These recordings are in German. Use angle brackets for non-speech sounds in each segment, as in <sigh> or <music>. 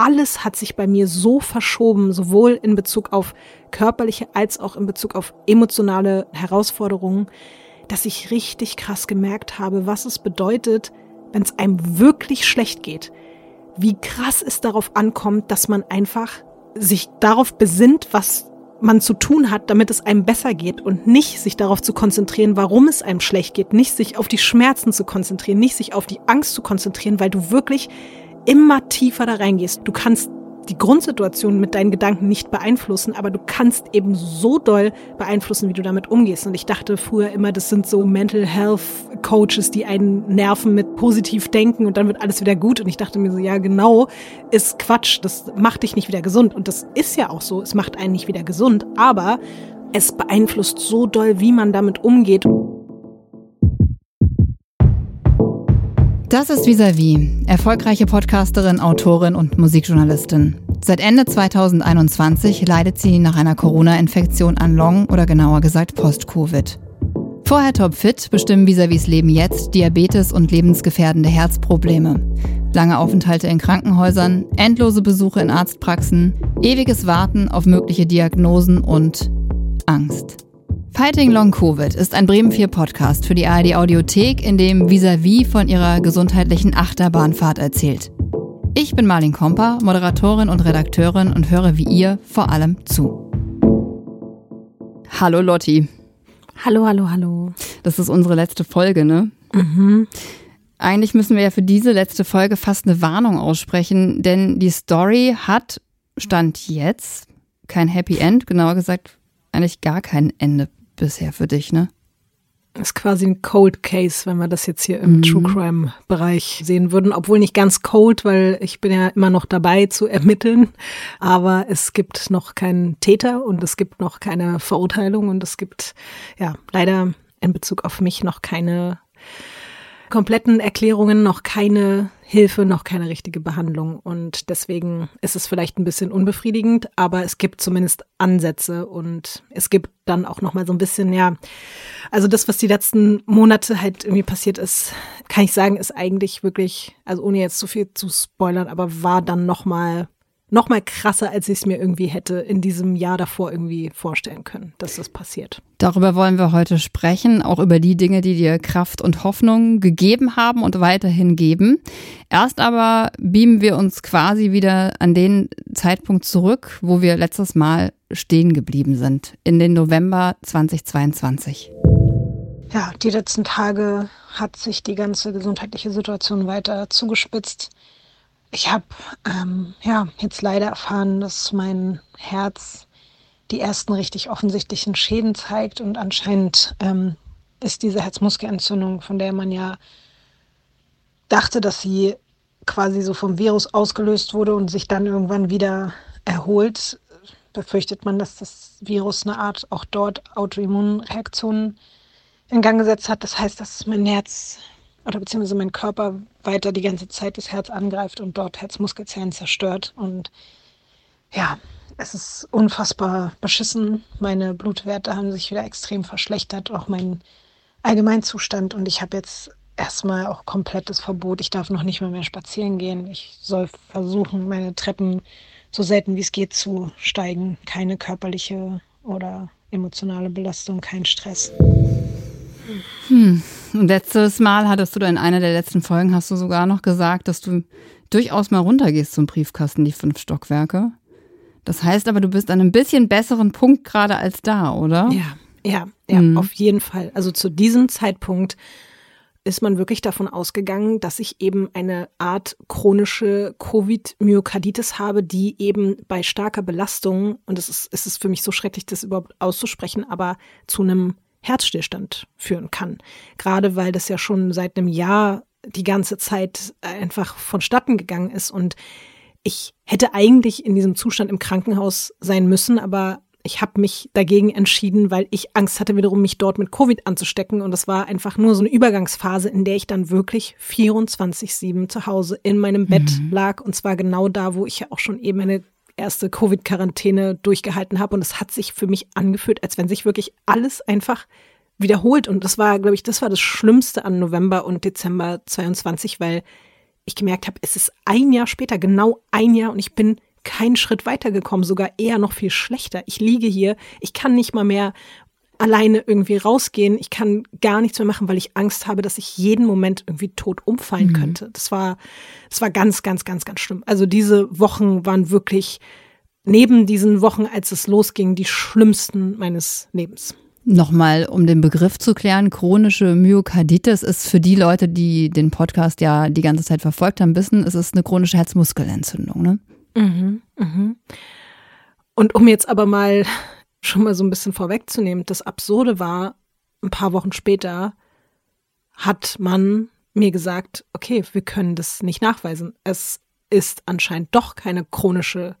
alles hat sich bei mir so verschoben, sowohl in Bezug auf körperliche als auch in Bezug auf emotionale Herausforderungen, dass ich richtig krass gemerkt habe, was es bedeutet, wenn es einem wirklich schlecht geht. Wie krass es darauf ankommt, dass man einfach sich darauf besinnt, was man zu tun hat, damit es einem besser geht und nicht sich darauf zu konzentrieren, warum es einem schlecht geht, nicht sich auf die Schmerzen zu konzentrieren, nicht sich auf die Angst zu konzentrieren, weil du wirklich immer tiefer da reingehst. Du kannst die Grundsituation mit deinen Gedanken nicht beeinflussen, aber du kannst eben so doll beeinflussen, wie du damit umgehst. Und ich dachte früher immer, das sind so Mental Health Coaches, die einen nerven mit positiv denken und dann wird alles wieder gut. Und ich dachte mir so, ja, genau, ist Quatsch. Das macht dich nicht wieder gesund. Und das ist ja auch so. Es macht einen nicht wieder gesund, aber es beeinflusst so doll, wie man damit umgeht. Das ist Visavi, erfolgreiche Podcasterin, Autorin und Musikjournalistin. Seit Ende 2021 leidet sie nach einer Corona-Infektion an Long oder genauer gesagt Post-Covid. Vorher topfit bestimmen Visavis Leben jetzt Diabetes und lebensgefährdende Herzprobleme. Lange Aufenthalte in Krankenhäusern, endlose Besuche in Arztpraxen, ewiges Warten auf mögliche Diagnosen und Angst. Fighting Long Covid ist ein Bremen 4 Podcast für die ARD Audiothek, in dem Visavi von ihrer gesundheitlichen Achterbahnfahrt erzählt. Ich bin Marlin Komper, Moderatorin und Redakteurin und höre wie ihr vor allem zu. Hallo Lotti. Hallo, hallo, hallo. Das ist unsere letzte Folge, ne? Mhm. Eigentlich müssen wir ja für diese letzte Folge fast eine Warnung aussprechen, denn die Story hat, stand jetzt, kein Happy End, genauer gesagt, eigentlich gar kein Ende bisher für dich, ne? Das ist quasi ein Cold Case, wenn wir das jetzt hier im mhm. True Crime Bereich sehen würden. Obwohl nicht ganz cold, weil ich bin ja immer noch dabei zu ermitteln. Aber es gibt noch keinen Täter und es gibt noch keine Verurteilung und es gibt ja leider in Bezug auf mich noch keine kompletten Erklärungen, noch keine Hilfe, noch keine richtige Behandlung. Und deswegen ist es vielleicht ein bisschen unbefriedigend, aber es gibt zumindest Ansätze und es gibt dann auch noch mal so ein bisschen, ja, also das, was die letzten Monate halt irgendwie passiert ist, kann ich sagen, ist eigentlich wirklich, also ohne jetzt zu viel zu spoilern, aber war dann noch mal noch mal krasser, als ich es mir irgendwie hätte in diesem Jahr davor irgendwie vorstellen können, dass das passiert. Darüber wollen wir heute sprechen, auch über die Dinge, die dir Kraft und Hoffnung gegeben haben und weiterhin geben. Erst aber beamen wir uns quasi wieder an den Zeitpunkt zurück, wo wir letztes Mal stehen geblieben sind, in den November 2022. Ja, die letzten Tage hat sich die ganze gesundheitliche Situation weiter zugespitzt. Ich habe ähm, ja jetzt leider erfahren, dass mein Herz die ersten richtig offensichtlichen Schäden zeigt und anscheinend ähm, ist diese Herzmuskelentzündung, von der man ja dachte, dass sie quasi so vom Virus ausgelöst wurde und sich dann irgendwann wieder erholt, befürchtet man, dass das Virus eine Art auch dort Autoimmunreaktionen in Gang gesetzt hat. Das heißt, dass mein Herz oder beziehungsweise mein Körper weiter die ganze Zeit das Herz angreift und dort Herzmuskelzellen zerstört. Und ja, es ist unfassbar beschissen. Meine Blutwerte haben sich wieder extrem verschlechtert, auch mein Allgemeinzustand. Und ich habe jetzt erstmal auch komplettes Verbot. Ich darf noch nicht mal mehr spazieren gehen. Ich soll versuchen, meine Treppen so selten wie es geht zu steigen. Keine körperliche oder emotionale Belastung, kein Stress. Hm. Letztes Mal hattest du in einer der letzten Folgen hast du sogar noch gesagt, dass du durchaus mal runtergehst zum Briefkasten, die fünf Stockwerke. Das heißt aber, du bist an einem bisschen besseren Punkt gerade als da, oder? Ja, ja, ja, mhm. auf jeden Fall. Also zu diesem Zeitpunkt ist man wirklich davon ausgegangen, dass ich eben eine Art chronische Covid-Myokarditis habe, die eben bei starker Belastung, und es ist, es ist für mich so schrecklich, das überhaupt auszusprechen, aber zu einem Herzstillstand führen kann. Gerade weil das ja schon seit einem Jahr die ganze Zeit einfach vonstatten gegangen ist und ich hätte eigentlich in diesem Zustand im Krankenhaus sein müssen, aber ich habe mich dagegen entschieden, weil ich Angst hatte, wiederum mich dort mit Covid anzustecken. Und das war einfach nur so eine Übergangsphase, in der ich dann wirklich 24-7 zu Hause in meinem Bett mhm. lag. Und zwar genau da, wo ich ja auch schon eben eine erste Covid-Quarantäne durchgehalten habe. Und es hat sich für mich angefühlt, als wenn sich wirklich alles einfach wiederholt. Und das war, glaube ich, das war das Schlimmste an November und Dezember 22, weil ich gemerkt habe, es ist ein Jahr später, genau ein Jahr und ich bin keinen Schritt weitergekommen, sogar eher noch viel schlechter. Ich liege hier, ich kann nicht mal mehr alleine irgendwie rausgehen. Ich kann gar nichts mehr machen, weil ich Angst habe, dass ich jeden Moment irgendwie tot umfallen mhm. könnte. Das war, das war ganz, ganz, ganz, ganz schlimm. Also diese Wochen waren wirklich neben diesen Wochen, als es losging, die schlimmsten meines Lebens. Nochmal, um den Begriff zu klären, chronische Myokarditis ist für die Leute, die den Podcast ja die ganze Zeit verfolgt haben, wissen, es ist eine chronische Herzmuskelentzündung, ne? Mhm, mhm. Und um jetzt aber mal schon mal so ein bisschen vorwegzunehmen, das Absurde war, ein paar Wochen später hat man mir gesagt, okay, wir können das nicht nachweisen. Es ist anscheinend doch keine chronische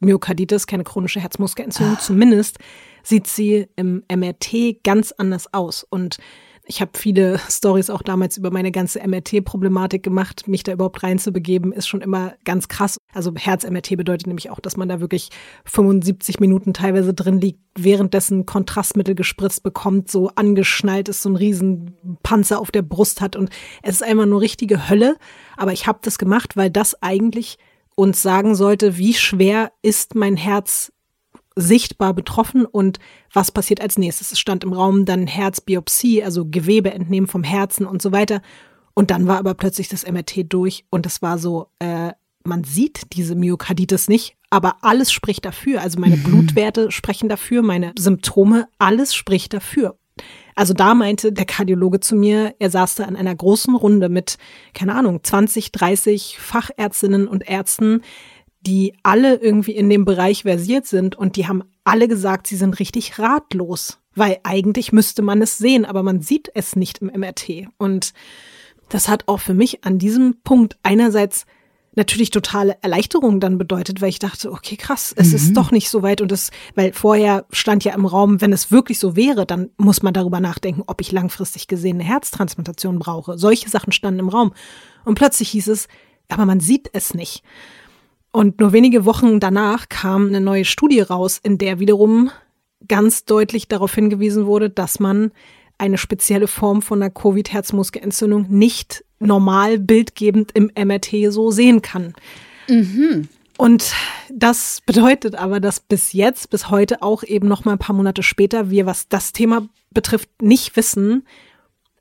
Myokarditis, keine chronische Herzmuskelentzündung. Ah. Zumindest sieht sie im MRT ganz anders aus. Und ich habe viele <laughs> Stories auch damals über meine ganze MRT-Problematik gemacht. Mich da überhaupt reinzubegeben, ist schon immer ganz krass. Also Herz-MRT bedeutet nämlich auch, dass man da wirklich 75 Minuten teilweise drin liegt, währenddessen Kontrastmittel gespritzt bekommt, so angeschnallt ist, so ein riesen Panzer auf der Brust hat. Und es ist einfach nur richtige Hölle. Aber ich habe das gemacht, weil das eigentlich uns sagen sollte, wie schwer ist mein Herz sichtbar betroffen und was passiert als nächstes. Es stand im Raum dann Herzbiopsie, also Gewebe entnehmen vom Herzen und so weiter. Und dann war aber plötzlich das MRT durch und es war so, äh, man sieht diese Myokarditis nicht, aber alles spricht dafür. Also meine mhm. Blutwerte sprechen dafür, meine Symptome, alles spricht dafür. Also da meinte der Kardiologe zu mir, er saß da in einer großen Runde mit, keine Ahnung, 20, 30 Fachärztinnen und Ärzten, die alle irgendwie in dem Bereich versiert sind und die haben alle gesagt, sie sind richtig ratlos, weil eigentlich müsste man es sehen, aber man sieht es nicht im MRT. Und das hat auch für mich an diesem Punkt einerseits natürlich totale Erleichterung dann bedeutet, weil ich dachte, okay, krass, es mhm. ist doch nicht so weit und es, weil vorher stand ja im Raum, wenn es wirklich so wäre, dann muss man darüber nachdenken, ob ich langfristig gesehen eine Herztransplantation brauche. Solche Sachen standen im Raum. Und plötzlich hieß es, aber man sieht es nicht. Und nur wenige Wochen danach kam eine neue Studie raus, in der wiederum ganz deutlich darauf hingewiesen wurde, dass man eine spezielle Form von einer Covid-Herzmuskelentzündung nicht normal bildgebend im MRT so sehen kann. Mhm. Und das bedeutet aber, dass bis jetzt, bis heute auch eben noch mal ein paar Monate später, wir, was das Thema betrifft, nicht wissen,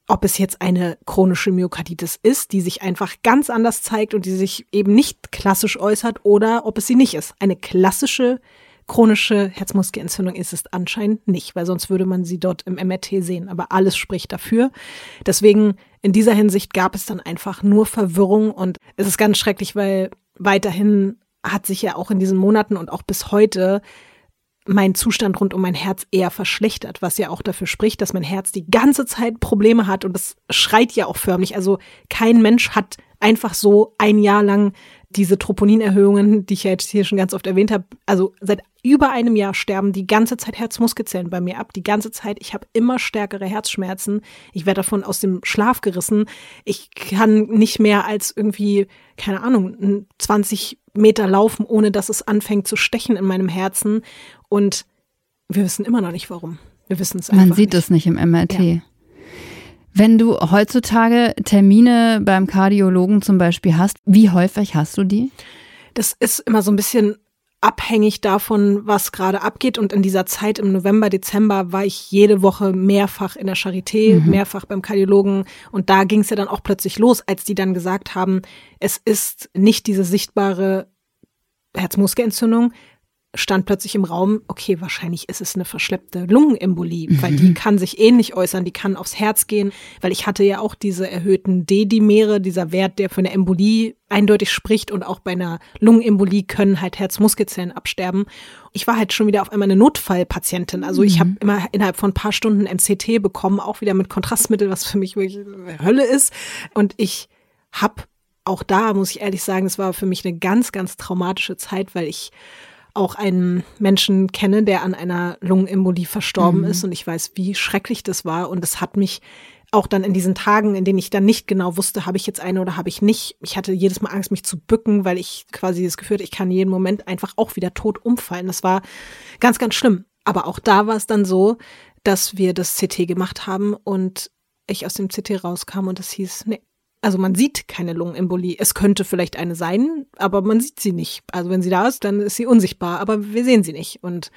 ob es jetzt eine chronische Myokarditis ist, die sich einfach ganz anders zeigt und die sich eben nicht klassisch äußert oder ob es sie nicht ist. Eine klassische chronische Herzmuskelentzündung ist es anscheinend nicht, weil sonst würde man sie dort im MRT sehen. Aber alles spricht dafür. Deswegen in dieser Hinsicht gab es dann einfach nur Verwirrung und es ist ganz schrecklich, weil weiterhin hat sich ja auch in diesen Monaten und auch bis heute mein Zustand rund um mein Herz eher verschlechtert, was ja auch dafür spricht, dass mein Herz die ganze Zeit Probleme hat und das schreit ja auch förmlich. Also kein Mensch hat einfach so ein Jahr lang diese Troponinerhöhungen, die ich ja jetzt hier schon ganz oft erwähnt habe. Also seit über einem Jahr sterben die ganze Zeit Herzmuskelzellen bei mir ab. Die ganze Zeit. Ich habe immer stärkere Herzschmerzen. Ich werde davon aus dem Schlaf gerissen. Ich kann nicht mehr als irgendwie, keine Ahnung, 20 Meter laufen, ohne dass es anfängt zu stechen in meinem Herzen. Und wir wissen immer noch nicht warum. Wir wissen es einfach. Man sieht es nicht im MRT. Ja. Wenn du heutzutage Termine beim Kardiologen zum Beispiel hast, wie häufig hast du die? Das ist immer so ein bisschen abhängig davon, was gerade abgeht. Und in dieser Zeit im November, Dezember war ich jede Woche mehrfach in der Charité, mhm. mehrfach beim Kardiologen. Und da ging es ja dann auch plötzlich los, als die dann gesagt haben, es ist nicht diese sichtbare Herzmuskelentzündung, stand plötzlich im Raum, okay, wahrscheinlich ist es eine verschleppte Lungenembolie, mhm. weil die kann sich ähnlich äußern, die kann aufs Herz gehen, weil ich hatte ja auch diese erhöhten D-Dimere, dieser Wert, der für eine Embolie eindeutig spricht und auch bei einer Lungenembolie können halt Herzmuskelzellen absterben. Ich war halt schon wieder auf einmal eine Notfallpatientin, also ich habe mhm. immer innerhalb von ein paar Stunden MCT bekommen, auch wieder mit Kontrastmittel, was für mich wirklich Hölle ist und ich habe auch da muss ich ehrlich sagen, es war für mich eine ganz, ganz traumatische Zeit, weil ich auch einen Menschen kenne, der an einer Lungenembolie verstorben mhm. ist und ich weiß, wie schrecklich das war und es hat mich auch dann in diesen Tagen, in denen ich dann nicht genau wusste, habe ich jetzt eine oder habe ich nicht. Ich hatte jedes Mal Angst, mich zu bücken, weil ich quasi das Gefühl hatte, ich kann jeden Moment einfach auch wieder tot umfallen. Das war ganz, ganz schlimm. Aber auch da war es dann so, dass wir das CT gemacht haben und ich aus dem CT rauskam und es hieß, nee, Also man sieht keine Lungenembolie. Es könnte vielleicht eine sein, aber man sieht sie nicht. Also wenn sie da ist, dann ist sie unsichtbar, aber wir sehen sie nicht. Und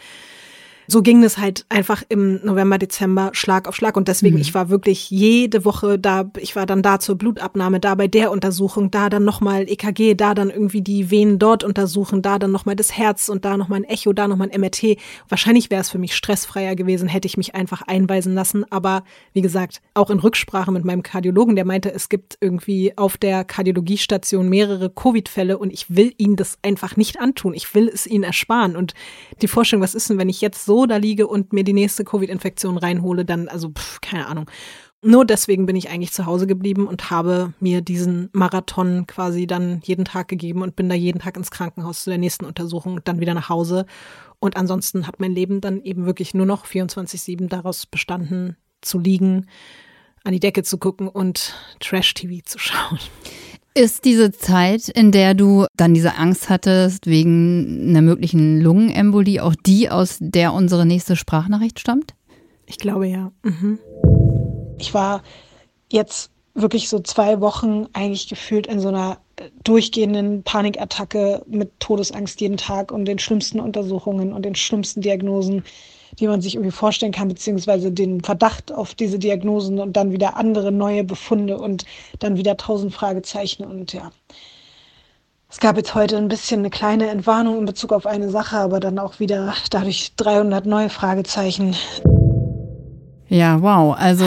so ging es halt einfach im November, Dezember Schlag auf Schlag. Und deswegen, mhm. ich war wirklich jede Woche da, ich war dann da zur Blutabnahme, da bei der Untersuchung, da dann nochmal EKG, da dann irgendwie die Venen dort untersuchen, da dann nochmal das Herz und da nochmal ein Echo, da nochmal ein MRT. Wahrscheinlich wäre es für mich stressfreier gewesen, hätte ich mich einfach einweisen lassen. Aber wie gesagt, auch in Rücksprache mit meinem Kardiologen, der meinte, es gibt irgendwie auf der Kardiologiestation mehrere Covid-Fälle und ich will ihnen das einfach nicht antun. Ich will es ihnen ersparen. Und die Vorstellung, was ist denn, wenn ich jetzt so da liege und mir die nächste Covid-Infektion reinhole, dann, also, pff, keine Ahnung. Nur deswegen bin ich eigentlich zu Hause geblieben und habe mir diesen Marathon quasi dann jeden Tag gegeben und bin da jeden Tag ins Krankenhaus zu der nächsten Untersuchung und dann wieder nach Hause. Und ansonsten hat mein Leben dann eben wirklich nur noch 24-7 daraus bestanden, zu liegen, an die Decke zu gucken und Trash-TV zu <laughs> schauen. Ist diese Zeit, in der du dann diese Angst hattest wegen einer möglichen Lungenembolie, auch die, aus der unsere nächste Sprachnachricht stammt? Ich glaube ja. Mhm. Ich war jetzt wirklich so zwei Wochen eigentlich gefühlt in so einer durchgehenden Panikattacke mit Todesangst jeden Tag und den schlimmsten Untersuchungen und den schlimmsten Diagnosen die man sich irgendwie vorstellen kann, beziehungsweise den Verdacht auf diese Diagnosen und dann wieder andere neue Befunde und dann wieder tausend Fragezeichen und ja. Es gab jetzt heute ein bisschen eine kleine Entwarnung in Bezug auf eine Sache, aber dann auch wieder dadurch 300 neue Fragezeichen. Ja, wow. Also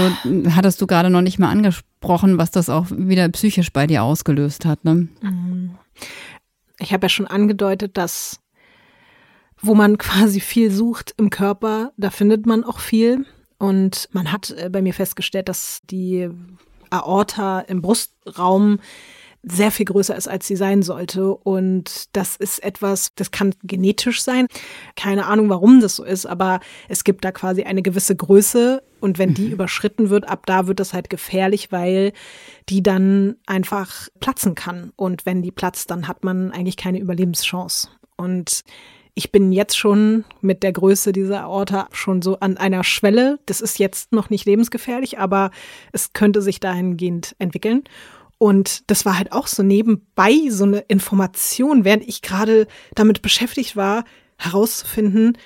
hattest du gerade noch nicht mal angesprochen, was das auch wieder psychisch bei dir ausgelöst hat, ne? Mhm. Ich habe ja schon angedeutet, dass wo man <laughs> quasi viel sucht im Körper, da findet man auch viel. Und man hat äh, bei mir festgestellt, dass die Aorta im Brustraum sehr viel größer ist, als sie sein sollte. Und das ist etwas, das kann genetisch sein. Keine Ahnung, warum das so ist, aber es gibt da quasi eine gewisse Größe. Und wenn die mhm. überschritten wird, ab da wird das halt gefährlich, weil die dann einfach platzen kann. Und wenn die platzt, dann hat man eigentlich keine Überlebenschance. Und ich bin jetzt schon mit der Größe dieser Aorta schon so an einer Schwelle. Das ist jetzt noch nicht lebensgefährlich, aber es könnte sich dahingehend entwickeln. Und das war halt auch so nebenbei so eine Information, während ich gerade damit beschäftigt war, herauszufinden,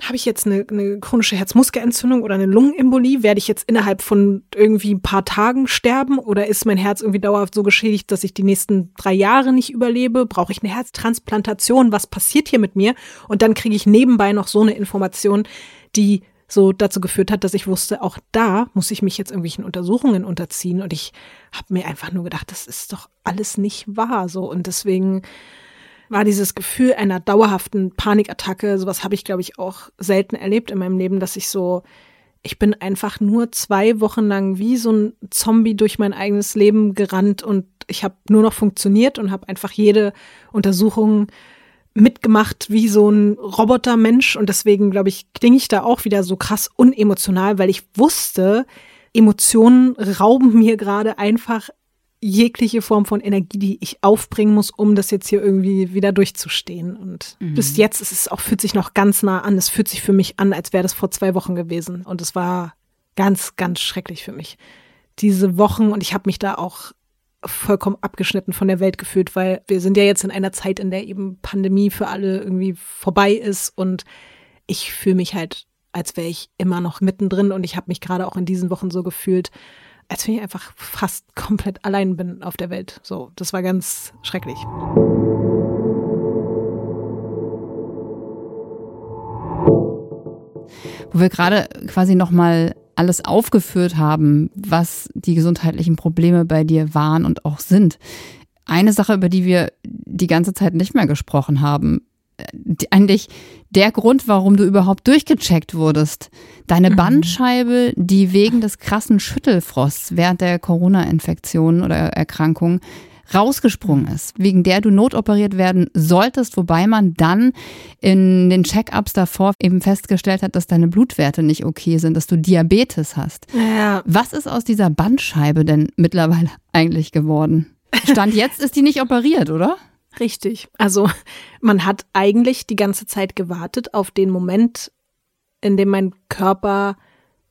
habe ich jetzt eine, eine chronische Herzmuskelentzündung oder eine Lungenembolie? Werde ich jetzt innerhalb von irgendwie ein paar Tagen sterben oder ist mein Herz irgendwie dauerhaft so geschädigt, dass ich die nächsten drei Jahre nicht überlebe? Brauche ich eine Herztransplantation? Was passiert hier mit mir? Und dann kriege ich nebenbei noch so eine Information, die so dazu geführt hat, dass ich wusste, auch da muss ich mich jetzt irgendwelchen Untersuchungen unterziehen. Und ich habe mir einfach nur gedacht, das ist doch alles nicht wahr so. Und deswegen war dieses Gefühl einer dauerhaften Panikattacke. Sowas habe ich, glaube ich, auch selten erlebt in meinem Leben, dass ich so, ich bin einfach nur zwei Wochen lang wie so ein Zombie durch mein eigenes Leben gerannt und ich habe nur noch funktioniert und habe einfach jede Untersuchung mitgemacht wie so ein Robotermensch und deswegen glaube ich klinge ich da auch wieder so krass unemotional, weil ich wusste, Emotionen rauben mir gerade einfach jegliche Form von Energie, die ich aufbringen muss, um das jetzt hier irgendwie wieder durchzustehen. Und mhm. bis jetzt ist es auch, fühlt sich noch ganz nah an. Es fühlt sich für mich an, als wäre das vor zwei Wochen gewesen. Und es war ganz, ganz schrecklich für mich. Diese Wochen und ich habe mich da auch vollkommen abgeschnitten von der Welt gefühlt, weil wir sind ja jetzt in einer Zeit, in der eben Pandemie für alle irgendwie vorbei ist und ich fühle mich halt, als wäre ich immer noch mittendrin und ich habe mich gerade auch in diesen Wochen so gefühlt, als wenn ich einfach fast komplett allein bin auf der Welt. So, das war ganz schrecklich. Wo wir gerade quasi nochmal alles aufgeführt haben, was die gesundheitlichen Probleme bei dir waren und auch sind. Eine Sache, über die wir die ganze Zeit nicht mehr gesprochen haben, eigentlich der Grund, warum du überhaupt durchgecheckt wurdest. Deine mhm. Bandscheibe, die wegen des krassen Schüttelfrosts während der Corona-Infektion oder Erkrankung rausgesprungen ist, wegen der du notoperiert werden solltest, wobei man dann in den Check-ups davor eben festgestellt hat, dass deine Blutwerte nicht okay sind, dass du Diabetes hast. Ja. Was ist aus dieser Bandscheibe denn mittlerweile <laughs> eigentlich geworden? Stand jetzt ist die nicht operiert, oder? Richtig. Also man hat eigentlich die ganze Zeit gewartet auf den Moment, in dem mein Körper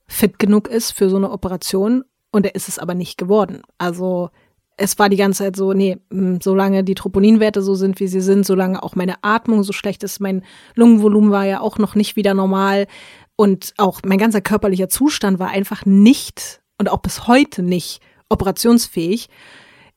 fit genug ist für so eine Operation und er ist es aber nicht geworden. Also es war die ganze Zeit so, nee, hm, solange die Troponinwerte so sind, wie sie sind, solange auch meine Atmung so schlecht ist, mein Lungenvolumen war ja auch noch nicht wieder normal und auch mein ganzer körperlicher Zustand war einfach nicht und auch bis heute nicht operationsfähig.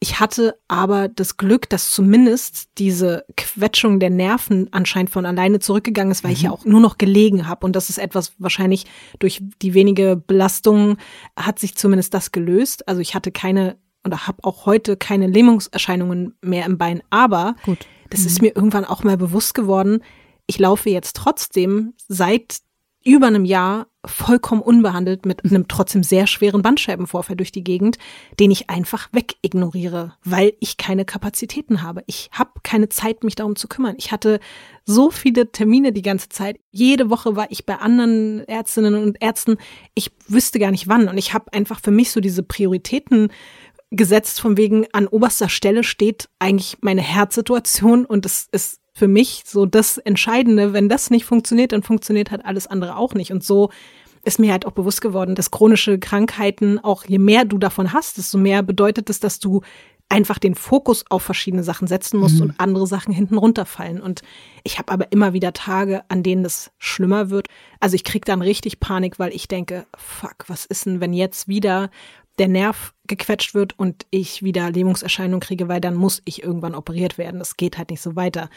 Ich hatte aber das Glück, dass zumindest diese Quetschung der Nerven anscheinend von alleine zurückgegangen ist, weil mhm. ich ja auch nur noch gelegen habe. Und das ist etwas wahrscheinlich durch die wenige Belastung hat sich zumindest das gelöst. Also ich hatte keine oder habe auch heute keine Lähmungserscheinungen mehr im Bein. Aber Gut. das mhm. ist mir irgendwann auch mal bewusst geworden. Ich laufe jetzt trotzdem seit über einem Jahr vollkommen unbehandelt mit einem trotzdem sehr schweren Bandscheibenvorfall durch die Gegend, den ich einfach wegignoriere, weil ich keine Kapazitäten habe. Ich habe keine Zeit, mich darum zu kümmern. Ich hatte so viele Termine die ganze Zeit. Jede Woche war ich bei anderen Ärztinnen und Ärzten. Ich wüsste gar nicht wann. Und ich habe einfach für mich so diese Prioritäten gesetzt, von wegen an oberster Stelle steht eigentlich meine Herzsituation und es ist für mich so das Entscheidende. Wenn das nicht funktioniert, dann funktioniert halt alles andere auch nicht. Und so ist mir halt auch bewusst geworden, dass chronische Krankheiten, auch je mehr du davon hast, desto mehr bedeutet es, dass du einfach den Fokus auf verschiedene Sachen setzen musst mhm. und andere Sachen hinten runterfallen. Und ich habe aber immer wieder Tage, an denen es schlimmer wird. Also ich krieg dann richtig Panik, weil ich denke, fuck, was ist denn, wenn jetzt wieder der Nerv gequetscht wird und ich wieder Lähmungserscheinungen kriege, weil dann muss ich irgendwann operiert werden. Das geht halt nicht so weiter.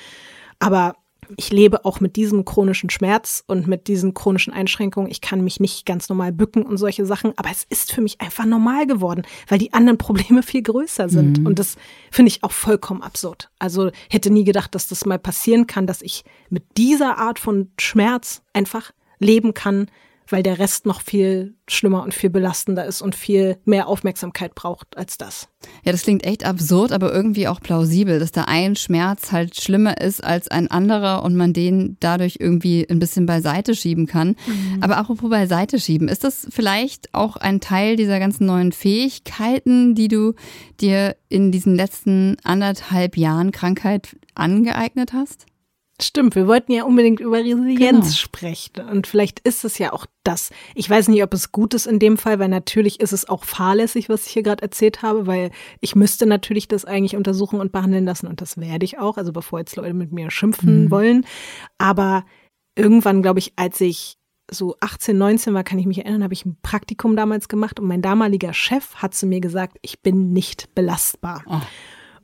Aber ich lebe auch mit diesem chronischen Schmerz und mit diesen chronischen Einschränkungen. Ich kann mich nicht ganz normal bücken und solche Sachen, aber es ist für mich einfach normal geworden, weil die anderen Probleme viel größer sind. Mhm. Und das finde ich auch vollkommen absurd. Also hätte nie gedacht, dass das mal passieren kann, dass ich mit dieser Art von Schmerz einfach leben kann, weil der Rest noch viel schlimmer und viel belastender ist und viel mehr Aufmerksamkeit braucht als das. Ja, das klingt echt absurd, aber irgendwie auch plausibel, dass da ein Schmerz halt schlimmer ist als ein anderer und man den dadurch irgendwie ein bisschen beiseite schieben kann. Mhm. Aber apropos beiseite schieben, ist das vielleicht auch ein Teil dieser ganzen neuen Fähigkeiten, die du dir in diesen letzten anderthalb Jahren Krankheit angeeignet hast? Stimmt, wir wollten ja unbedingt über Resilienz genau. sprechen. Und vielleicht ist es ja auch das. Ich weiß nicht, ob es gut ist in dem Fall, weil natürlich ist es auch fahrlässig, was ich hier gerade erzählt habe, weil ich müsste natürlich das eigentlich untersuchen und behandeln lassen und das werde ich auch, also bevor jetzt Leute mit mir schimpfen mhm. wollen. Aber irgendwann, glaube ich, als ich so 18, 19 war, kann ich mich erinnern, habe ich ein Praktikum damals gemacht und mein damaliger Chef hat zu mir gesagt, ich bin nicht belastbar. Oh.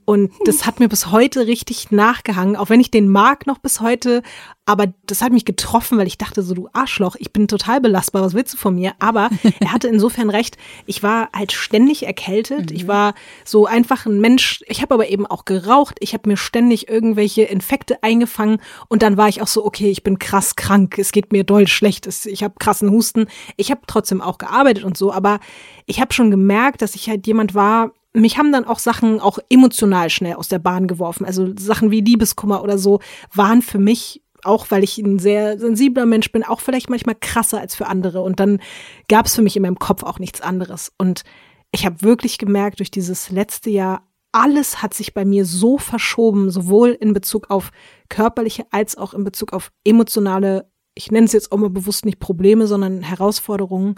Und das hat mir bis heute richtig nachgehangen, auch wenn ich den mag noch bis heute. Aber das hat mich getroffen, weil ich dachte so, du Arschloch, ich bin total belastbar, was willst du von mir? Aber <laughs> er hatte insofern recht, ich war halt ständig erkältet. Mhm. Ich war so einfach ein Mensch. Ich habe aber eben auch geraucht. Ich habe mir ständig irgendwelche Infekte eingefangen. Und dann war ich auch so, okay, ich bin krass krank. Es geht mir doll schlecht. Ich habe krassen Husten. Ich habe trotzdem auch gearbeitet und so. Aber ich habe schon gemerkt, dass ich halt jemand war, mich haben dann auch Sachen auch emotional schnell aus der Bahn geworfen. Also Sachen wie Liebeskummer oder so waren für mich auch weil ich ein sehr sensibler Mensch bin, auch vielleicht manchmal krasser als für andere. Und dann gab es für mich in meinem Kopf auch nichts anderes. Und ich habe wirklich gemerkt, durch dieses letzte Jahr, alles hat sich bei mir so verschoben, sowohl in Bezug auf körperliche als auch in Bezug auf emotionale, ich nenne es jetzt auch mal bewusst nicht Probleme, sondern Herausforderungen,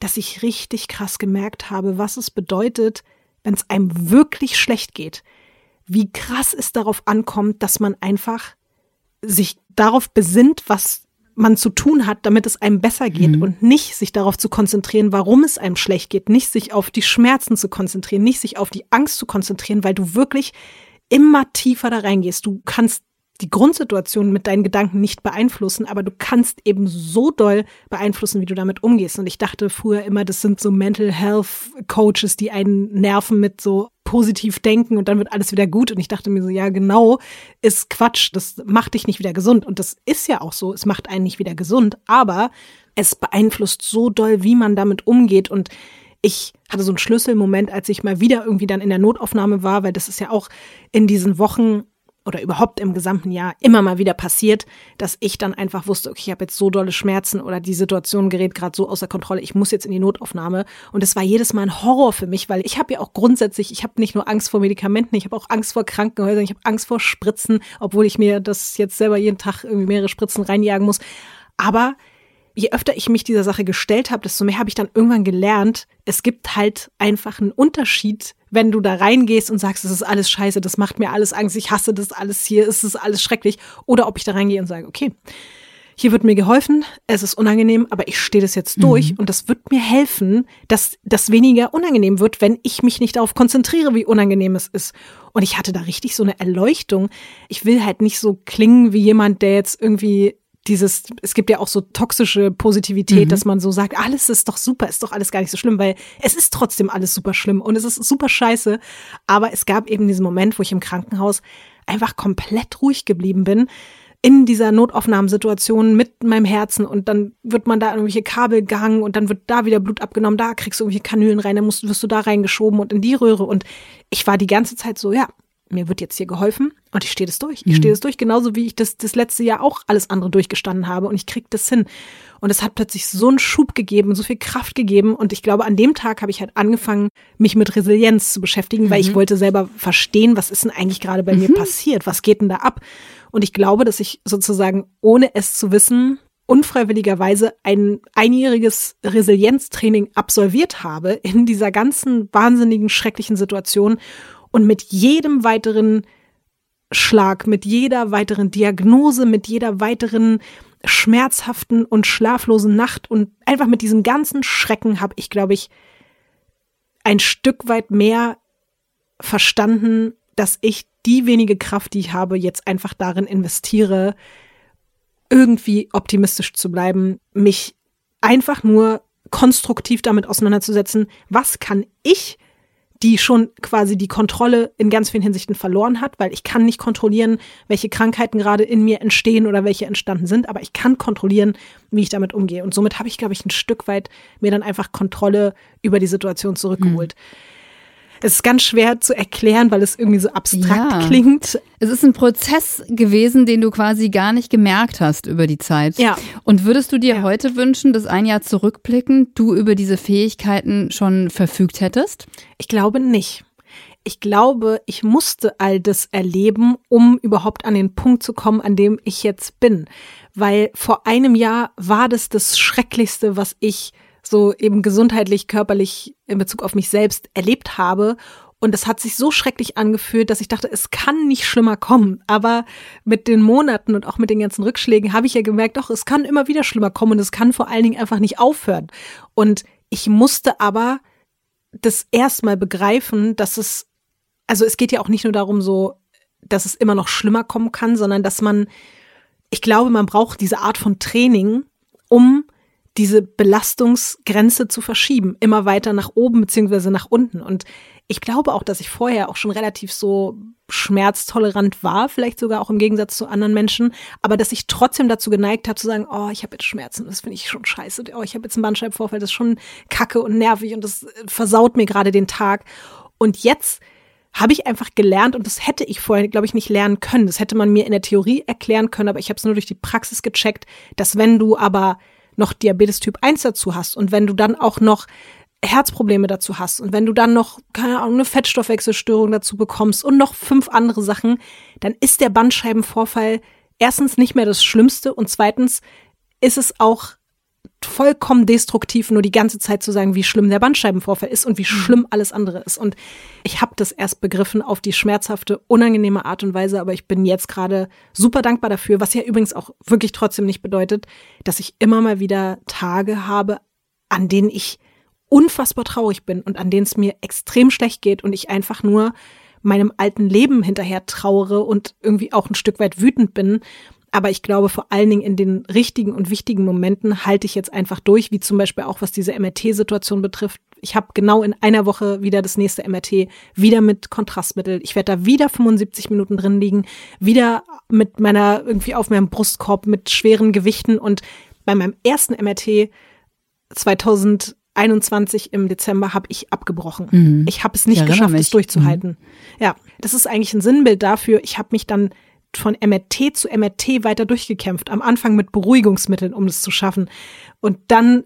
dass ich richtig krass gemerkt habe, was es bedeutet, wenn es einem wirklich schlecht geht, wie krass es darauf ankommt, dass man einfach sich darauf besinnt, was man zu tun hat, damit es einem besser geht mhm. und nicht sich darauf zu konzentrieren, warum es einem schlecht geht, nicht sich auf die Schmerzen zu konzentrieren, nicht sich auf die Angst zu konzentrieren, weil du wirklich immer tiefer da reingehst. Du kannst die Grundsituation mit deinen Gedanken nicht beeinflussen, aber du kannst eben so doll beeinflussen, wie du damit umgehst. Und ich dachte früher immer, das sind so Mental Health Coaches, die einen nerven mit so positiv denken und dann wird alles wieder gut. Und ich dachte mir so, ja, genau, ist Quatsch. Das macht dich nicht wieder gesund. Und das ist ja auch so. Es macht einen nicht wieder gesund, aber es beeinflusst so doll, wie man damit umgeht. Und ich hatte so einen Schlüsselmoment, als ich mal wieder irgendwie dann in der Notaufnahme war, weil das ist ja auch in diesen Wochen oder überhaupt im gesamten Jahr immer mal wieder passiert, dass ich dann einfach wusste, okay, ich habe jetzt so dolle Schmerzen oder die Situation gerät gerade so außer Kontrolle, ich muss jetzt in die Notaufnahme. Und es war jedes Mal ein Horror für mich, weil ich habe ja auch grundsätzlich, ich habe nicht nur Angst vor Medikamenten, ich habe auch Angst vor Krankenhäusern, ich habe Angst vor Spritzen, obwohl ich mir das jetzt selber jeden Tag irgendwie mehrere Spritzen reinjagen muss. Aber je öfter ich mich dieser Sache gestellt habe, desto mehr habe ich dann irgendwann gelernt, es gibt halt einfach einen Unterschied, wenn du da reingehst und sagst, es ist alles scheiße, das macht mir alles Angst, ich hasse das alles hier, es ist alles schrecklich. Oder ob ich da reingehe und sage, okay, hier wird mir geholfen, es ist unangenehm, aber ich stehe das jetzt durch mhm. und das wird mir helfen, dass das weniger unangenehm wird, wenn ich mich nicht darauf konzentriere, wie unangenehm es ist. Und ich hatte da richtig so eine Erleuchtung. Ich will halt nicht so klingen wie jemand, der jetzt irgendwie dieses, es gibt ja auch so toxische Positivität, mhm. dass man so sagt, alles ist doch super, ist doch alles gar nicht so schlimm, weil es ist trotzdem alles super schlimm und es ist super scheiße. Aber es gab eben diesen Moment, wo ich im Krankenhaus einfach komplett ruhig geblieben bin in dieser Notaufnahmesituation mit meinem Herzen und dann wird man da irgendwelche Kabel gehangen und dann wird da wieder Blut abgenommen, da kriegst du irgendwelche Kanülen rein, dann musst, wirst du da reingeschoben und in die Röhre und ich war die ganze Zeit so, ja, mir wird jetzt hier geholfen und ich stehe das durch. Ich mhm. stehe das durch, genauso wie ich das das letzte Jahr auch alles andere durchgestanden habe und ich krieg das hin. Und es hat plötzlich so einen Schub gegeben, so viel Kraft gegeben und ich glaube, an dem Tag habe ich halt angefangen, mich mit Resilienz zu beschäftigen, mhm. weil ich mhm. wollte selber verstehen, was ist denn eigentlich gerade bei mhm. mir passiert? Was geht denn da ab? Und ich glaube, dass ich sozusagen, ohne es zu wissen, unfreiwilligerweise ein einjähriges Resilienztraining absolviert habe in dieser ganzen wahnsinnigen, schrecklichen Situation und mit jedem weiteren Schlag, mit jeder weiteren Diagnose, mit jeder weiteren schmerzhaften und schlaflosen Nacht und einfach mit diesem ganzen Schrecken habe ich, glaube ich, ein Stück weit mehr verstanden, dass ich die wenige Kraft, die ich habe, jetzt einfach darin investiere, irgendwie optimistisch zu bleiben, mich einfach nur konstruktiv damit auseinanderzusetzen, was kann ich die schon quasi die Kontrolle in ganz vielen Hinsichten verloren hat, weil ich kann nicht kontrollieren, welche Krankheiten gerade in mir entstehen oder welche entstanden sind, aber ich kann kontrollieren, wie ich damit umgehe. Und somit habe ich, glaube ich, ein Stück weit mir dann einfach Kontrolle über die Situation zurückgeholt. Mhm. Es ist ganz schwer zu erklären, weil es irgendwie so abstrakt ja. klingt. Es ist ein Prozess gewesen, den du quasi gar nicht gemerkt hast über die Zeit. Ja. Und würdest du dir ja. heute wünschen, dass ein Jahr zurückblickend du über diese Fähigkeiten schon verfügt hättest? Ich glaube nicht. Ich glaube, ich musste all das erleben, um überhaupt an den Punkt zu kommen, an dem ich jetzt bin. Weil vor einem Jahr war das das Schrecklichste, was ich so eben gesundheitlich, körperlich in Bezug auf mich selbst erlebt habe. Und es hat sich so schrecklich angefühlt, dass ich dachte, es kann nicht schlimmer kommen. Aber mit den Monaten und auch mit den ganzen Rückschlägen habe ich ja gemerkt, doch, es kann immer wieder schlimmer kommen und es kann vor allen Dingen einfach nicht aufhören. Und ich musste aber das erstmal begreifen, dass es, also es geht ja auch nicht nur darum, so, dass es immer noch schlimmer kommen kann, sondern dass man, ich glaube, man braucht diese Art von Training, um diese Belastungsgrenze zu verschieben, immer weiter nach oben beziehungsweise nach unten. Und ich glaube auch, dass ich vorher auch schon relativ so schmerztolerant war, vielleicht sogar auch im Gegensatz zu anderen Menschen, aber dass ich trotzdem dazu geneigt habe zu sagen, oh, ich habe jetzt Schmerzen, das finde ich schon scheiße, oh, ich habe jetzt einen Bandscheibenvorfall, das ist schon kacke und nervig und das versaut mir gerade den Tag. Und jetzt habe ich einfach gelernt und das hätte ich vorher, glaube ich, nicht lernen können. Das hätte man mir in der Theorie erklären können, aber ich habe es nur durch die Praxis gecheckt, dass wenn du aber noch Diabetes Typ 1 dazu hast und wenn du dann auch noch Herzprobleme dazu hast und wenn du dann noch, keine Ahnung, eine Fettstoffwechselstörung dazu bekommst und noch fünf andere Sachen, dann ist der Bandscheibenvorfall erstens nicht mehr das Schlimmste und zweitens ist es auch vollkommen destruktiv, nur die ganze Zeit zu sagen, wie schlimm der Bandscheibenvorfall ist und wie mhm. schlimm alles andere ist. Und ich habe das erst begriffen auf die schmerzhafte, unangenehme Art und Weise, aber ich bin jetzt gerade super dankbar dafür, was ja übrigens auch wirklich trotzdem nicht bedeutet, dass ich immer mal wieder Tage habe, an denen ich unfassbar traurig bin und an denen es mir extrem schlecht geht und ich einfach nur meinem alten Leben hinterher trauere und irgendwie auch ein Stück weit wütend bin aber ich glaube, vor allen Dingen in den richtigen und wichtigen Momenten halte ich jetzt einfach durch, wie zum Beispiel auch was diese MRT-Situation betrifft. Ich habe genau in einer Woche wieder das nächste MRT, wieder mit Kontrastmittel. Ich werde da wieder 75 Minuten drin liegen, wieder mit meiner irgendwie auf meinem Brustkorb mit schweren Gewichten und bei meinem ersten MRT 2021 im Dezember habe ich abgebrochen. Mhm. Ich habe es nicht geschafft, es durchzuhalten. Mhm. Ja, das ist eigentlich ein Sinnbild dafür. Ich habe mich dann von MRT zu MRT weiter durchgekämpft. Am Anfang mit Beruhigungsmitteln, um es zu schaffen. Und dann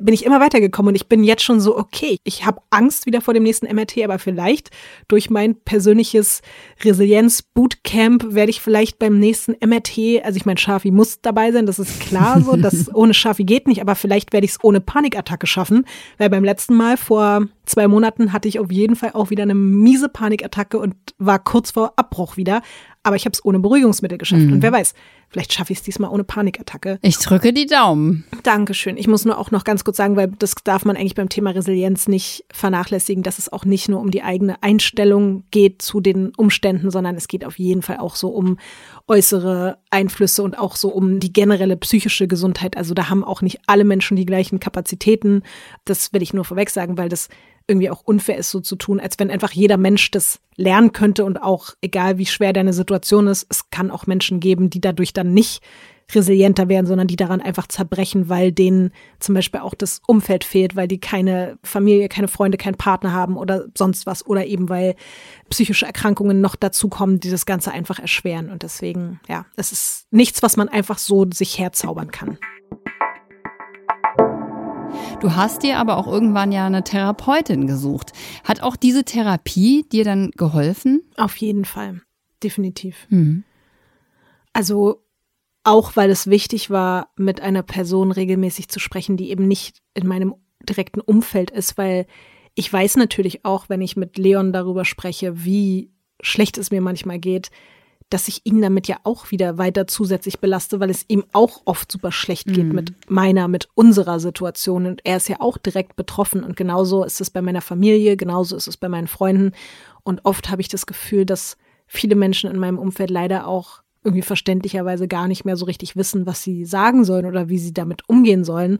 bin ich immer weitergekommen und ich bin jetzt schon so, okay, ich habe Angst wieder vor dem nächsten MRT, aber vielleicht durch mein persönliches Resilienz-Bootcamp werde ich vielleicht beim nächsten MRT, also ich meine, Schafi muss dabei sein, das ist klar so, das <laughs> ohne Schafi geht nicht, aber vielleicht werde ich es ohne Panikattacke schaffen, weil beim letzten Mal vor zwei Monaten hatte ich auf jeden Fall auch wieder eine miese Panikattacke und war kurz vor Abbruch wieder aber ich habe es ohne Beruhigungsmittel geschafft. Mhm. Und wer weiß, vielleicht schaffe ich es diesmal ohne Panikattacke. Ich drücke die Daumen. Dankeschön. Ich muss nur auch noch ganz kurz sagen, weil das darf man eigentlich beim Thema Resilienz nicht vernachlässigen, dass es auch nicht nur um die eigene Einstellung geht zu den Umständen, sondern es geht auf jeden Fall auch so um äußere Einflüsse und auch so um die generelle psychische Gesundheit. Also da haben auch nicht alle Menschen die gleichen Kapazitäten. Das will ich nur vorweg sagen, weil das irgendwie auch unfair ist, so zu tun, als wenn einfach jeder Mensch das lernen könnte und auch, egal wie schwer deine Situation ist, es kann auch Menschen geben, die dadurch dann nicht resilienter werden, sondern die daran einfach zerbrechen, weil denen zum Beispiel auch das Umfeld fehlt, weil die keine Familie, keine Freunde, keinen Partner haben oder sonst was oder eben weil psychische Erkrankungen noch dazukommen, die das Ganze einfach erschweren. Und deswegen, ja, es ist nichts, was man einfach so sich herzaubern kann. Du hast dir aber auch irgendwann ja eine Therapeutin gesucht. Hat auch diese Therapie dir dann geholfen? Auf jeden Fall, definitiv. Mhm. Also auch weil es wichtig war, mit einer Person regelmäßig zu sprechen, die eben nicht in meinem direkten Umfeld ist, weil ich weiß natürlich auch, wenn ich mit Leon darüber spreche, wie schlecht es mir manchmal geht, dass ich ihn damit ja auch wieder weiter zusätzlich belaste, weil es ihm auch oft super schlecht geht mhm. mit meiner, mit unserer Situation. Und er ist ja auch direkt betroffen. Und genauso ist es bei meiner Familie, genauso ist es bei meinen Freunden. Und oft habe ich das Gefühl, dass viele Menschen in meinem Umfeld leider auch irgendwie verständlicherweise gar nicht mehr so richtig wissen, was sie sagen sollen oder wie sie damit umgehen sollen.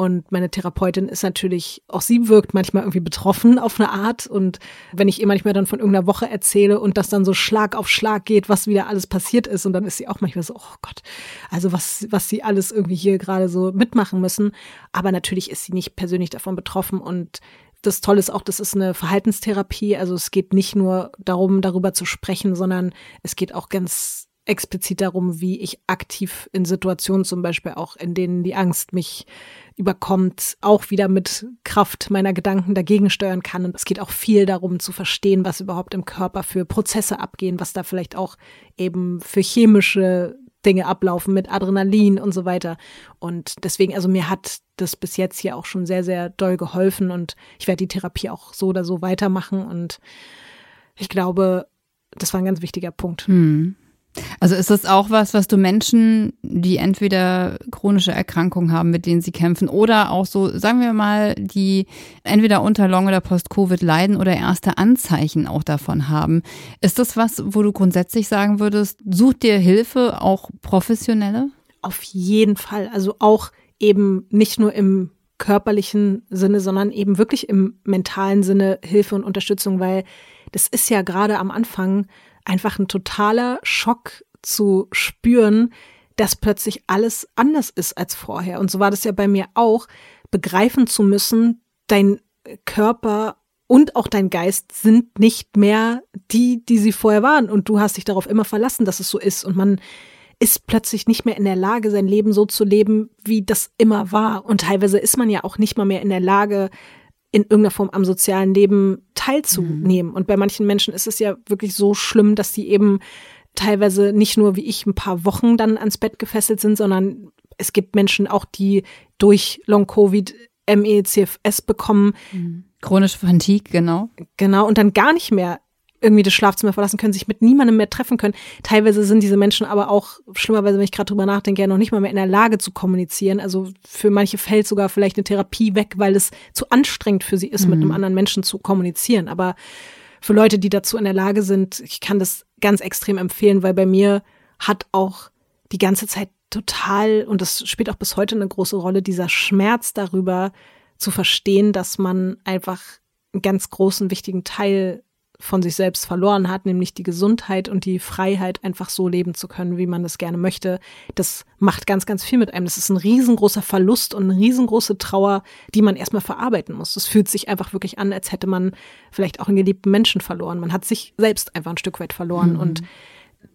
Und meine Therapeutin ist natürlich, auch sie wirkt manchmal irgendwie betroffen auf eine Art. Und wenn ich ihr manchmal dann von irgendeiner Woche erzähle und das dann so Schlag auf Schlag geht, was wieder alles passiert ist, und dann ist sie auch manchmal so, oh Gott, also was, was sie alles irgendwie hier gerade so mitmachen müssen. Aber natürlich ist sie nicht persönlich davon betroffen und das Tolle ist auch, das ist eine Verhaltenstherapie. Also es geht nicht nur darum, darüber zu sprechen, sondern es geht auch ganz explizit darum, wie ich aktiv in Situationen zum Beispiel auch, in denen die Angst mich überkommt, auch wieder mit Kraft meiner Gedanken dagegen steuern kann. Und es geht auch viel darum zu verstehen, was überhaupt im Körper für Prozesse abgehen, was da vielleicht auch eben für chemische Dinge ablaufen mit Adrenalin und so weiter. Und deswegen, also mir hat das bis jetzt hier auch schon sehr, sehr doll geholfen und ich werde die Therapie auch so oder so weitermachen. Und ich glaube, das war ein ganz wichtiger Punkt. Hm. Also ist das auch was, was du Menschen, die entweder chronische Erkrankungen haben, mit denen sie kämpfen, oder auch so, sagen wir mal, die entweder unter Long- oder Post-Covid leiden oder erste Anzeichen auch davon haben. Ist das was, wo du grundsätzlich sagen würdest, such dir Hilfe, auch professionelle? Auf jeden Fall. Also auch eben nicht nur im körperlichen Sinne, sondern eben wirklich im mentalen Sinne Hilfe und Unterstützung, weil das ist ja gerade am Anfang einfach ein totaler Schock zu spüren, dass plötzlich alles anders ist als vorher. Und so war das ja bei mir auch, begreifen zu müssen, dein Körper und auch dein Geist sind nicht mehr die, die sie vorher waren. Und du hast dich darauf immer verlassen, dass es so ist. Und man ist plötzlich nicht mehr in der Lage, sein Leben so zu leben, wie das immer war. Und teilweise ist man ja auch nicht mal mehr in der Lage, in irgendeiner Form am sozialen Leben teilzunehmen. Mhm. Und bei manchen Menschen ist es ja wirklich so schlimm, dass die eben teilweise nicht nur wie ich ein paar Wochen dann ans Bett gefesselt sind, sondern es gibt Menschen auch, die durch Long-Covid MECFS bekommen. Mhm. Chronische Fatigue, genau. Genau, und dann gar nicht mehr irgendwie das Schlafzimmer verlassen können, sich mit niemandem mehr treffen können. Teilweise sind diese Menschen aber auch, schlimmerweise, wenn ich gerade drüber nachdenke, ja noch nicht mal mehr in der Lage zu kommunizieren. Also für manche fällt sogar vielleicht eine Therapie weg, weil es zu anstrengend für sie ist, mhm. mit einem anderen Menschen zu kommunizieren. Aber für Leute, die dazu in der Lage sind, ich kann das ganz extrem empfehlen, weil bei mir hat auch die ganze Zeit total, und das spielt auch bis heute eine große Rolle, dieser Schmerz darüber zu verstehen, dass man einfach einen ganz großen, wichtigen Teil von sich selbst verloren hat, nämlich die Gesundheit und die Freiheit, einfach so leben zu können, wie man das gerne möchte. Das macht ganz, ganz viel mit einem. Das ist ein riesengroßer Verlust und eine riesengroße Trauer, die man erstmal verarbeiten muss. Das fühlt sich einfach wirklich an, als hätte man vielleicht auch einen geliebten Menschen verloren. Man hat sich selbst einfach ein Stück weit verloren mhm. und